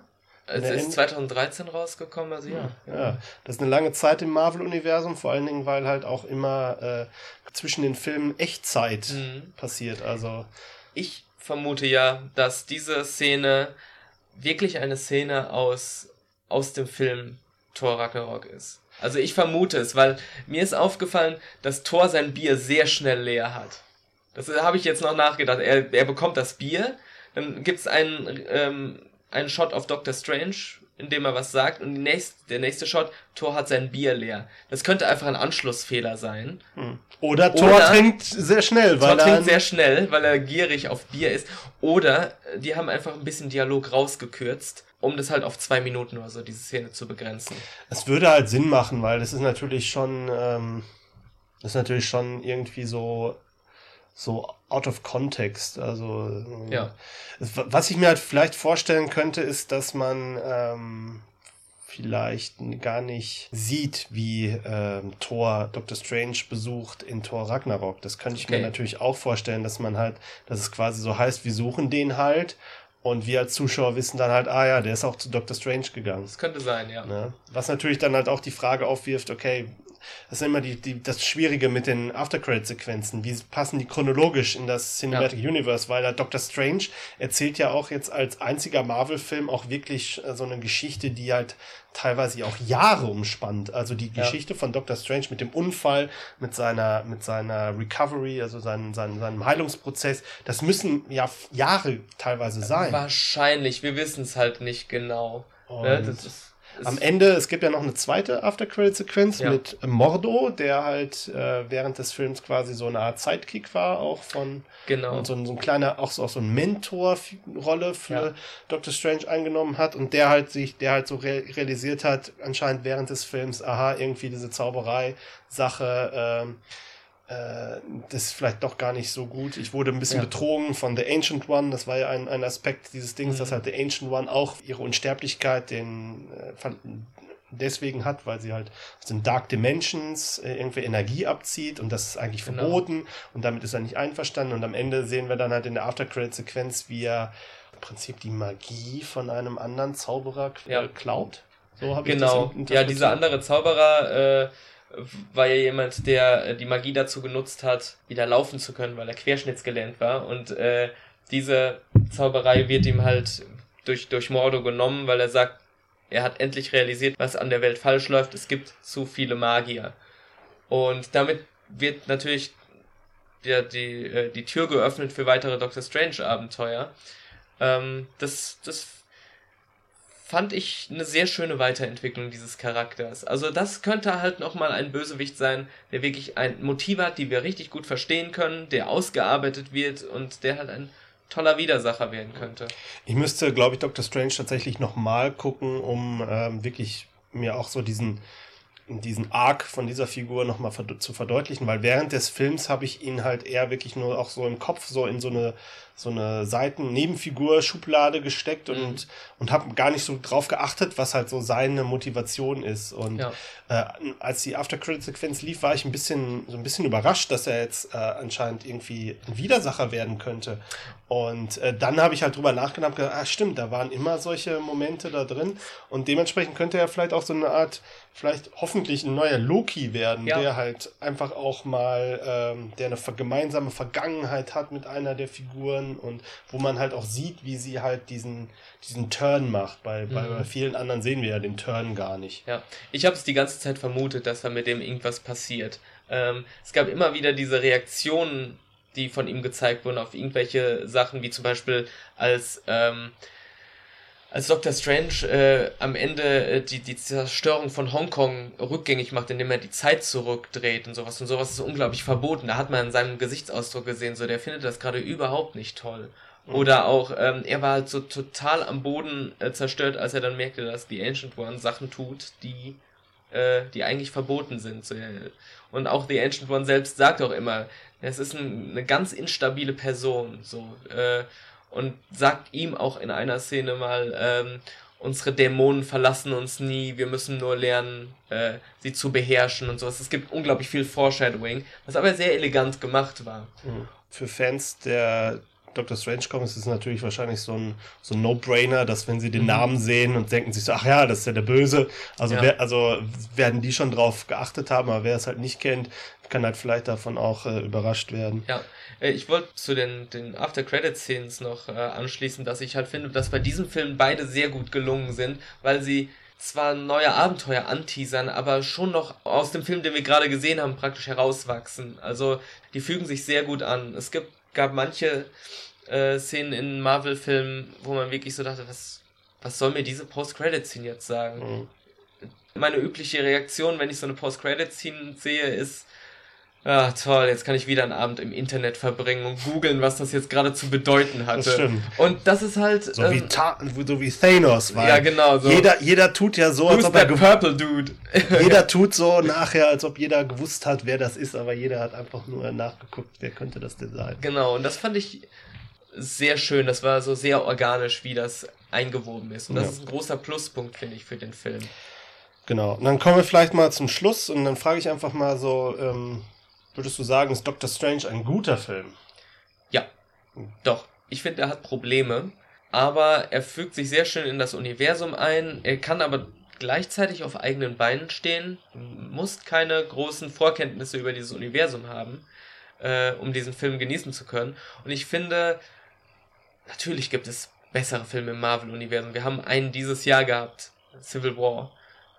Es ist 2013 rausgekommen, also ja, ja. ja. das ist eine lange Zeit im Marvel-Universum, vor allen Dingen, weil halt auch immer äh, zwischen den Filmen Echtzeit mhm. passiert. Also ich vermute ja, dass diese Szene wirklich eine Szene aus, aus dem Film Thor Ragnarok ist. Also ich vermute es, weil mir ist aufgefallen, dass Thor sein Bier sehr schnell leer hat. Das habe ich jetzt noch nachgedacht. Er, er bekommt das Bier, dann gibt es einen, ähm, einen Shot auf Doctor Strange, indem er was sagt und nächste, der nächste Shot, Thor hat sein Bier leer. Das könnte einfach ein Anschlussfehler sein. Hm. Oder Thor Oder trinkt sehr schnell, weil Thor er trinkt sehr schnell, weil er gierig auf Bier ist. Oder die haben einfach ein bisschen Dialog rausgekürzt, um das halt auf zwei Minuten oder so, diese Szene zu begrenzen. Es würde halt Sinn machen, weil das ist natürlich schon, ähm, das ist natürlich schon irgendwie so so out of context. Also ja. was ich mir halt vielleicht vorstellen könnte, ist, dass man ähm, vielleicht gar nicht sieht, wie ähm, Thor Doctor Strange besucht in Thor Ragnarok. Das könnte ich okay. mir natürlich auch vorstellen, dass man halt, dass es quasi so heißt, wir suchen den halt und wir als Zuschauer wissen dann halt, ah ja, der ist auch zu Doctor Strange gegangen. Das könnte sein, ja. Ne? Was natürlich dann halt auch die Frage aufwirft, okay, das ist immer die, die, das Schwierige mit den After-Credit-Sequenzen. Wie passen die chronologisch in das Cinematic ja. Universe? Weil der Doctor Strange erzählt ja auch jetzt als einziger Marvel-Film auch wirklich äh, so eine Geschichte, die halt teilweise auch Jahre umspannt. Also die ja. Geschichte von Doctor Strange mit dem Unfall, mit seiner, mit seiner Recovery, also seinen, seinen, seinem Heilungsprozess, das müssen ja Jahre teilweise sein. Wahrscheinlich, wir wissen es halt nicht genau. Ne? Das ist am Ende, es gibt ja noch eine zweite After-Credit-Sequenz ja. mit Mordo, der halt äh, während des Films quasi so eine Art Sidekick war, auch von genau. und so, ein, so ein kleiner, auch so, auch so ein Mentor-Rolle für ja. Doctor Strange eingenommen hat und der halt sich, der halt so re realisiert hat, anscheinend während des Films, aha, irgendwie diese Zauberei-Sache, ähm, äh, das ist vielleicht doch gar nicht so gut. Ich wurde ein bisschen ja. betrogen von The Ancient One. Das war ja ein, ein Aspekt dieses Dings, mhm. dass halt The Ancient One auch ihre Unsterblichkeit den äh, deswegen hat, weil sie halt aus den Dark Dimensions äh, irgendwie Energie abzieht und das ist eigentlich genau. verboten und damit ist er nicht einverstanden und am Ende sehen wir dann halt in der After-Credit-Sequenz, wie er im Prinzip die Magie von einem anderen Zauberer ja. klaut. So habe genau. ich das Genau. Ja, dieser andere Zauberer äh, war ja jemand, der äh, die Magie dazu genutzt hat, wieder laufen zu können, weil er querschnittsgelähmt war. Und äh, diese Zauberei wird ihm halt durch, durch Mordo genommen, weil er sagt, er hat endlich realisiert, was an der Welt falsch läuft. Es gibt zu viele Magier. Und damit wird natürlich ja, die, äh, die Tür geöffnet für weitere Doctor Strange-Abenteuer. Ähm, das, das fand ich eine sehr schöne Weiterentwicklung dieses Charakters. Also das könnte halt nochmal ein Bösewicht sein, der wirklich ein Motiv hat, die wir richtig gut verstehen können, der ausgearbeitet wird und der halt ein toller Widersacher werden könnte. Ich müsste, glaube ich, Dr. Strange tatsächlich nochmal gucken, um ähm, wirklich mir auch so diesen diesen Arc von dieser Figur nochmal zu verdeutlichen, weil während des Films habe ich ihn halt eher wirklich nur auch so im Kopf so in so eine so eine Seiten-Nebenfigur-Schublade gesteckt und, mhm. und habe gar nicht so drauf geachtet, was halt so seine Motivation ist. Und ja. äh, als die After-Credit-Sequenz lief, war ich ein bisschen, so ein bisschen überrascht, dass er jetzt äh, anscheinend irgendwie ein Widersacher werden könnte. Und äh, dann habe ich halt drüber nachgedacht, gedacht, ah stimmt, da waren immer solche Momente da drin. Und dementsprechend könnte er vielleicht auch so eine Art, vielleicht hoffentlich ein neuer Loki werden, ja. der halt einfach auch mal, ähm, der eine gemeinsame Vergangenheit hat mit einer der Figuren und wo man halt auch sieht, wie sie halt diesen, diesen Turn macht. Bei, mhm. bei vielen anderen sehen wir ja den Turn gar nicht. Ja, ich habe es die ganze Zeit vermutet, dass da mit dem irgendwas passiert. Ähm, es gab immer wieder diese Reaktionen, die von ihm gezeigt wurden auf irgendwelche Sachen, wie zum Beispiel als ähm, als Dr. Strange äh, am Ende äh, die, die Zerstörung von Hongkong rückgängig macht, indem er die Zeit zurückdreht und sowas. Und sowas ist unglaublich verboten. Da hat man in seinem Gesichtsausdruck gesehen, so der findet das gerade überhaupt nicht toll. Mhm. Oder auch, ähm, er war halt so total am Boden äh, zerstört, als er dann merkte, dass die Ancient One Sachen tut, die, äh, die eigentlich verboten sind. So, und auch The Ancient One selbst sagt auch immer, es ist ein, eine ganz instabile Person. So, äh, und sagt ihm auch in einer Szene mal, ähm, unsere Dämonen verlassen uns nie, wir müssen nur lernen, äh, sie zu beherrschen und sowas. Es gibt unglaublich viel Foreshadowing, was aber sehr elegant gemacht war. Mhm. Für Fans der Dr. Strange Comics ist es natürlich wahrscheinlich so ein, so ein No-Brainer, dass wenn sie den mhm. Namen sehen und denken sich so, ach ja, das ist ja der Böse, also, ja. Wer, also werden die schon drauf geachtet haben, aber wer es halt nicht kennt, kann halt vielleicht davon auch äh, überrascht werden. Ja, ich wollte zu den, den After-Credit-Scenes noch äh, anschließen, dass ich halt finde, dass bei diesem Film beide sehr gut gelungen sind, weil sie zwar neue Abenteuer anteasern, aber schon noch aus dem Film, den wir gerade gesehen haben, praktisch herauswachsen. Also die fügen sich sehr gut an. Es gibt, gab manche äh, Szenen in Marvel-Filmen, wo man wirklich so dachte, was, was soll mir diese Post-Credit-Scene jetzt sagen? Mhm. Meine übliche Reaktion, wenn ich so eine Post-Credit-Scene sehe, ist, Ah, toll, jetzt kann ich wieder einen Abend im Internet verbringen und googeln, was das jetzt gerade zu bedeuten hatte. Das stimmt. Und das ist halt. So, ähm, wie, so wie Thanos war. Ja, genau. So. Jeder, jeder tut ja so, als ob er. Purple Dude. jeder tut so nachher, als ob jeder gewusst hat, wer das ist, aber jeder hat einfach nur nachgeguckt, wer könnte das denn sein. Genau, und das fand ich sehr schön. Das war so sehr organisch, wie das eingewoben ist. Und das ja. ist ein großer Pluspunkt, finde ich, für den Film. Genau. Und dann kommen wir vielleicht mal zum Schluss und dann frage ich einfach mal so, ähm, Würdest du sagen, ist Doctor Strange ein guter Film? Ja, doch. Ich finde, er hat Probleme, aber er fügt sich sehr schön in das Universum ein. Er kann aber gleichzeitig auf eigenen Beinen stehen, musst keine großen Vorkenntnisse über dieses Universum haben, äh, um diesen Film genießen zu können. Und ich finde, natürlich gibt es bessere Filme im Marvel-Universum. Wir haben einen dieses Jahr gehabt, Civil War.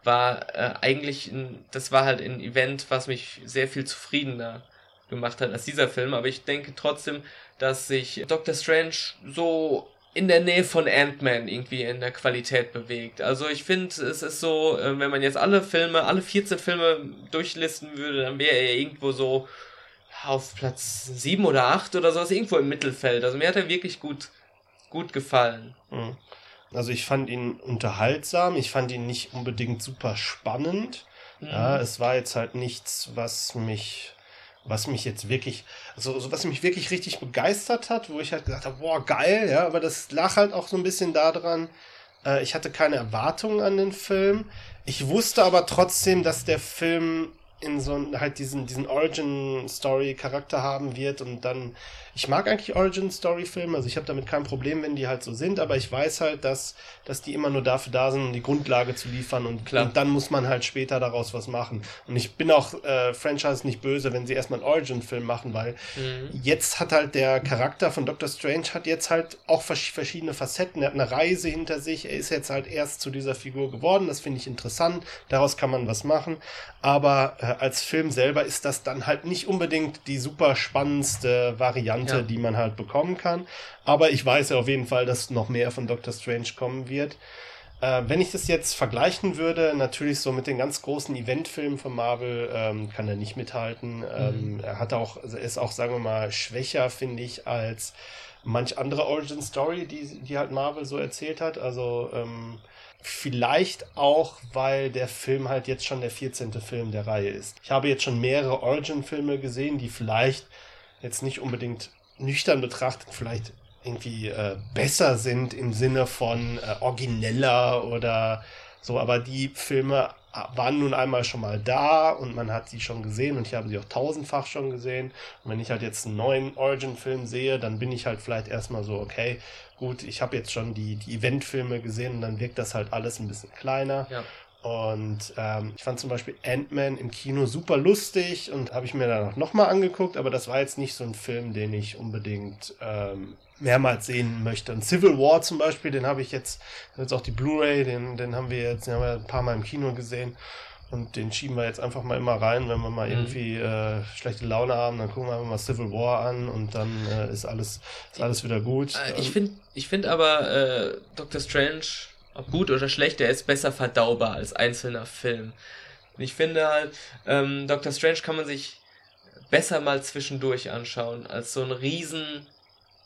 War äh, eigentlich, ein, das war halt ein Event, was mich sehr viel zufriedener gemacht hat als dieser Film. Aber ich denke trotzdem, dass sich Doctor Strange so in der Nähe von Ant-Man irgendwie in der Qualität bewegt. Also ich finde, es ist so, äh, wenn man jetzt alle Filme, alle 14 Filme durchlisten würde, dann wäre er irgendwo so auf Platz 7 oder 8 oder sowas, irgendwo im Mittelfeld. Also mir hat er wirklich gut, gut gefallen. Mhm. Also ich fand ihn unterhaltsam, ich fand ihn nicht unbedingt super spannend. Mhm. Ja, es war jetzt halt nichts, was mich was mich jetzt wirklich, also, also was mich wirklich richtig begeistert hat, wo ich halt gesagt habe, boah, geil, ja, aber das lag halt auch so ein bisschen daran, äh, ich hatte keine Erwartungen an den Film. Ich wusste aber trotzdem, dass der Film in so halt diesen, diesen Origin-Story-Charakter haben wird und dann ich mag eigentlich Origin-Story-Filme, also ich habe damit kein Problem, wenn die halt so sind, aber ich weiß halt, dass, dass die immer nur dafür da sind, um die Grundlage zu liefern und, Klar. und dann muss man halt später daraus was machen. Und ich bin auch äh, Franchise nicht böse, wenn sie erstmal einen Origin-Film machen, weil mhm. jetzt hat halt der Charakter von Doctor Strange hat jetzt halt auch verschiedene Facetten. Er hat eine Reise hinter sich, er ist jetzt halt erst zu dieser Figur geworden, das finde ich interessant, daraus kann man was machen. Aber äh, als Film selber ist das dann halt nicht unbedingt die super spannendste Variante Variante, ja. die man halt bekommen kann. Aber ich weiß ja auf jeden Fall, dass noch mehr von Doctor Strange kommen wird. Äh, wenn ich das jetzt vergleichen würde, natürlich so mit den ganz großen Eventfilmen von Marvel, ähm, kann er nicht mithalten. Mhm. Ähm, er hat auch, also ist auch, sagen wir mal, schwächer, finde ich, als manch andere Origin Story, die, die halt Marvel so erzählt hat. Also ähm, vielleicht auch, weil der Film halt jetzt schon der 14. Film der Reihe ist. Ich habe jetzt schon mehrere Origin-Filme gesehen, die vielleicht jetzt nicht unbedingt nüchtern betrachtet vielleicht irgendwie äh, besser sind im Sinne von äh, origineller oder so, aber die Filme waren nun einmal schon mal da und man hat sie schon gesehen und ich habe sie auch tausendfach schon gesehen. Und wenn ich halt jetzt einen neuen Origin-Film sehe, dann bin ich halt vielleicht erstmal so, okay, gut, ich habe jetzt schon die, die Event-Filme gesehen und dann wirkt das halt alles ein bisschen kleiner. Ja. Und ähm, ich fand zum Beispiel Ant-Man im Kino super lustig und habe ich mir dann auch nochmal angeguckt, aber das war jetzt nicht so ein Film, den ich unbedingt ähm, mehrmals sehen möchte. Und Civil War zum Beispiel, den habe ich jetzt, jetzt auch die Blu-ray, den, den haben wir jetzt den haben wir ein paar Mal im Kino gesehen. Und den schieben wir jetzt einfach mal immer rein, wenn wir mal mhm. irgendwie äh, schlechte Laune haben, dann gucken wir einfach mal Civil War an und dann äh, ist alles ist alles wieder gut. Äh, ich finde ich finde aber äh, Doctor Strange ob gut oder schlecht, der ist besser verdaubar als einzelner Film. Und ich finde halt, ähm, Doctor Strange kann man sich besser mal zwischendurch anschauen, als so ein riesen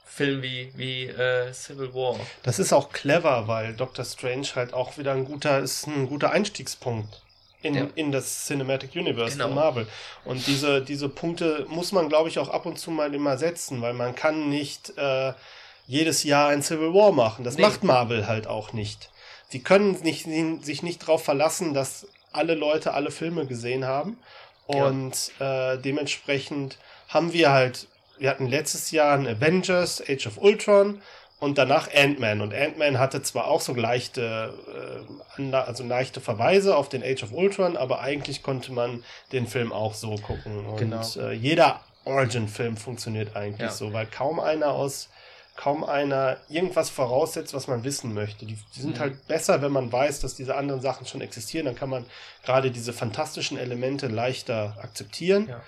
Film wie, wie äh, Civil War. Das ist auch clever, weil Doctor Strange halt auch wieder ein guter, ist ein guter Einstiegspunkt in, ja. in das Cinematic Universe genau. von Marvel. Und diese, diese Punkte muss man, glaube ich, auch ab und zu mal immer setzen, weil man kann nicht äh, jedes Jahr ein Civil War machen. Das nee. macht Marvel halt auch nicht sie können nicht, sich nicht darauf verlassen, dass alle Leute alle Filme gesehen haben. Und ja. äh, dementsprechend haben wir halt, wir hatten letztes Jahr ein Avengers, Age of Ultron und danach Ant-Man. Und Ant-Man hatte zwar auch so leichte, äh, also leichte Verweise auf den Age of Ultron, aber eigentlich konnte man den Film auch so gucken. Und genau. äh, jeder Origin-Film funktioniert eigentlich ja. so, weil kaum einer aus kaum einer irgendwas voraussetzt, was man wissen möchte. Die, die sind mhm. halt besser, wenn man weiß, dass diese anderen Sachen schon existieren. Dann kann man gerade diese fantastischen Elemente leichter akzeptieren. Ja.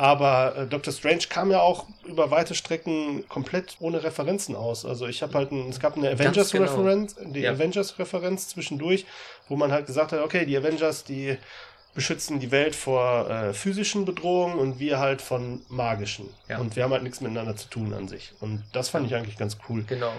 Aber äh, Doctor Strange kam ja auch über weite Strecken komplett ohne Referenzen aus. Also ich habe halt, ein, es gab eine Avengers-Referenz, genau. die ja. Avengers-Referenz zwischendurch, wo man halt gesagt hat, okay, die Avengers, die beschützen die Welt vor äh, physischen Bedrohungen und wir halt von magischen. Ja. Und wir haben halt nichts miteinander zu tun an sich. Und das fand ich eigentlich ganz cool. Genau.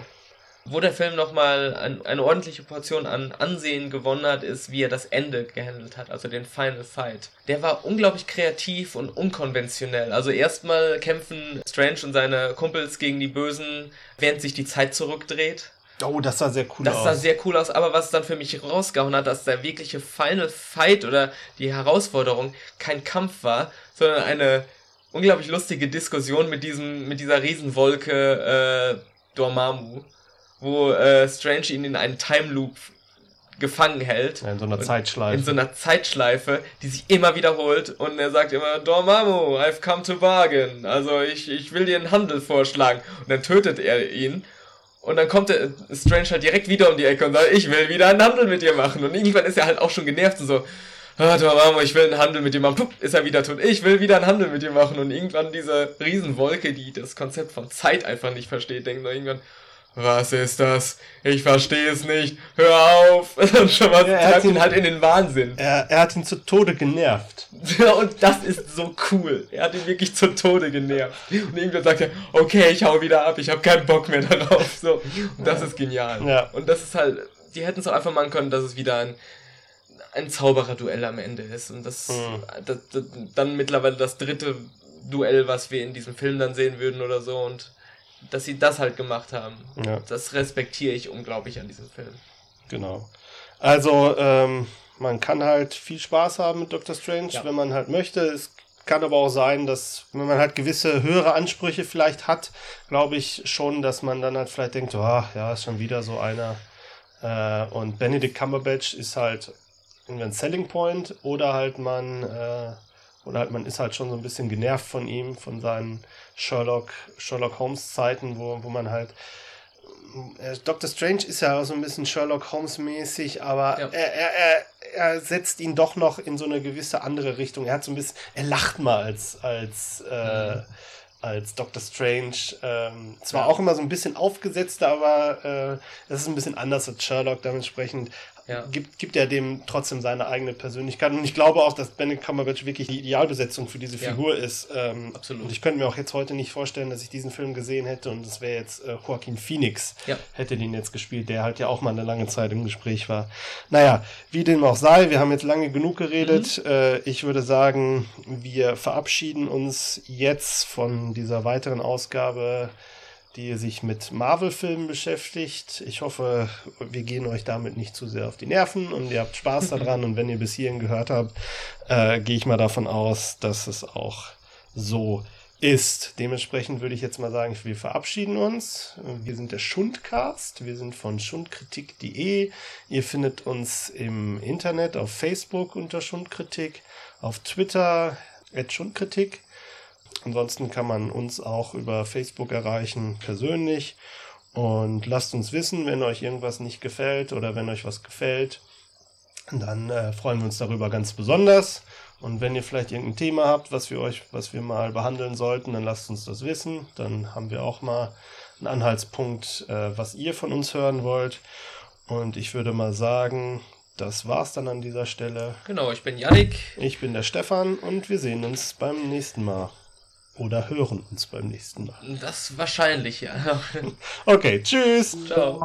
Wo der Film nochmal ein, eine ordentliche Portion an Ansehen gewonnen hat, ist, wie er das Ende gehandelt hat, also den Final Fight. Der war unglaublich kreativ und unkonventionell. Also erstmal kämpfen Strange und seine Kumpels gegen die Bösen, während sich die Zeit zurückdreht. Oh, das sah sehr cool das aus. Das sah sehr cool aus, aber was dann für mich rausgehauen hat, dass der wirkliche Final Fight oder die Herausforderung kein Kampf war, sondern eine unglaublich lustige Diskussion mit diesem, mit dieser Riesenwolke äh, Dormammu, wo äh, Strange ihn in einen Time Loop gefangen hält. Ja, in so einer Zeitschleife. In so einer Zeitschleife, die sich immer wiederholt und er sagt immer, Dormammu, I've come to bargain. Also ich, ich will dir einen Handel vorschlagen. Und dann tötet er ihn. Und dann kommt der Strange halt direkt wieder um die Ecke und sagt, ich will wieder einen Handel mit dir machen. Und irgendwann ist er halt auch schon genervt und so, ah, Dormammu, ich will einen Handel mit dir machen. Pup, ist er wieder tot. Ich will wieder einen Handel mit dir machen. Und irgendwann diese Riesenwolke, die das Konzept von Zeit einfach nicht versteht, denkt nur irgendwann, was ist das? Ich verstehe es nicht. Hör auf. schon mal ja, treibt ihn halt in den Wahnsinn. Er, er hat ihn zu Tode genervt. Ja, und das ist so cool. Er hat ihn wirklich zu Tode genervt. Und irgendwann sagt er, okay, ich hau wieder ab, ich habe keinen Bock mehr darauf. So. Und das ja. ist genial. Ja. Und das ist halt, die hätten es auch einfach machen können, dass es wieder ein, ein Zaubererduell am Ende ist. Und das, mhm. das, das dann mittlerweile das dritte Duell, was wir in diesem Film dann sehen würden oder so. Und dass sie das halt gemacht haben. Ja. Das respektiere ich unglaublich an diesem Film. Genau. Also, ähm, man kann halt viel Spaß haben mit Doctor Strange, ja. wenn man halt möchte. Es kann aber auch sein, dass wenn man halt gewisse höhere Ansprüche vielleicht hat, glaube ich schon, dass man dann halt vielleicht denkt, oh, ja, ist schon wieder so einer. Äh, und Benedict Cumberbatch ist halt ein Selling Point oder halt man äh, oder halt man ist halt schon so ein bisschen genervt von ihm, von seinen Sherlock, Sherlock Holmes Zeiten, wo, wo man halt äh, Dr. Strange ist ja auch so ein bisschen Sherlock Holmes mäßig, aber ja. er, er, er, setzt ihn doch noch in so eine gewisse andere Richtung. Er hat so ein bisschen, er lacht mal als, als, äh, mhm. als Dr. Strange. Ähm, zwar ja. auch immer so ein bisschen aufgesetzter, aber äh, es ist ein bisschen anders als Sherlock. Dementsprechend ja. gibt, gibt er dem trotzdem seine eigene Persönlichkeit. Und ich glaube auch, dass Benedict Cumberbatch wirklich die Idealbesetzung für diese Figur ja. ist. Ähm, Absolut. Und ich könnte mir auch jetzt heute nicht vorstellen, dass ich diesen Film gesehen hätte und es wäre jetzt äh, Joaquin Phoenix, ja. hätte den jetzt gespielt, der halt ja auch mal eine lange Zeit im Gespräch war. Naja, wie dem auch sei, wir haben jetzt lange genug geredet. Mhm. Äh, ich würde sagen, wir verabschieden uns jetzt von dieser weiteren Ausgabe die sich mit Marvel-Filmen beschäftigt. Ich hoffe, wir gehen euch damit nicht zu sehr auf die Nerven und ihr habt Spaß daran. und wenn ihr bis hierhin gehört habt, äh, gehe ich mal davon aus, dass es auch so ist. Dementsprechend würde ich jetzt mal sagen, wir verabschieden uns. Wir sind der Schundcast. Wir sind von schundkritik.de. Ihr findet uns im Internet auf Facebook unter Schundkritik, auf Twitter at Schundkritik. Ansonsten kann man uns auch über Facebook erreichen, persönlich. Und lasst uns wissen, wenn euch irgendwas nicht gefällt oder wenn euch was gefällt. Dann äh, freuen wir uns darüber ganz besonders. Und wenn ihr vielleicht irgendein Thema habt, was wir euch, was wir mal behandeln sollten, dann lasst uns das wissen. Dann haben wir auch mal einen Anhaltspunkt, äh, was ihr von uns hören wollt. Und ich würde mal sagen, das war's dann an dieser Stelle. Genau, ich bin Yannick. Ich bin der Stefan und wir sehen uns beim nächsten Mal. Oder hören uns beim nächsten Mal. Das wahrscheinlich, ja. okay, tschüss. Ciao.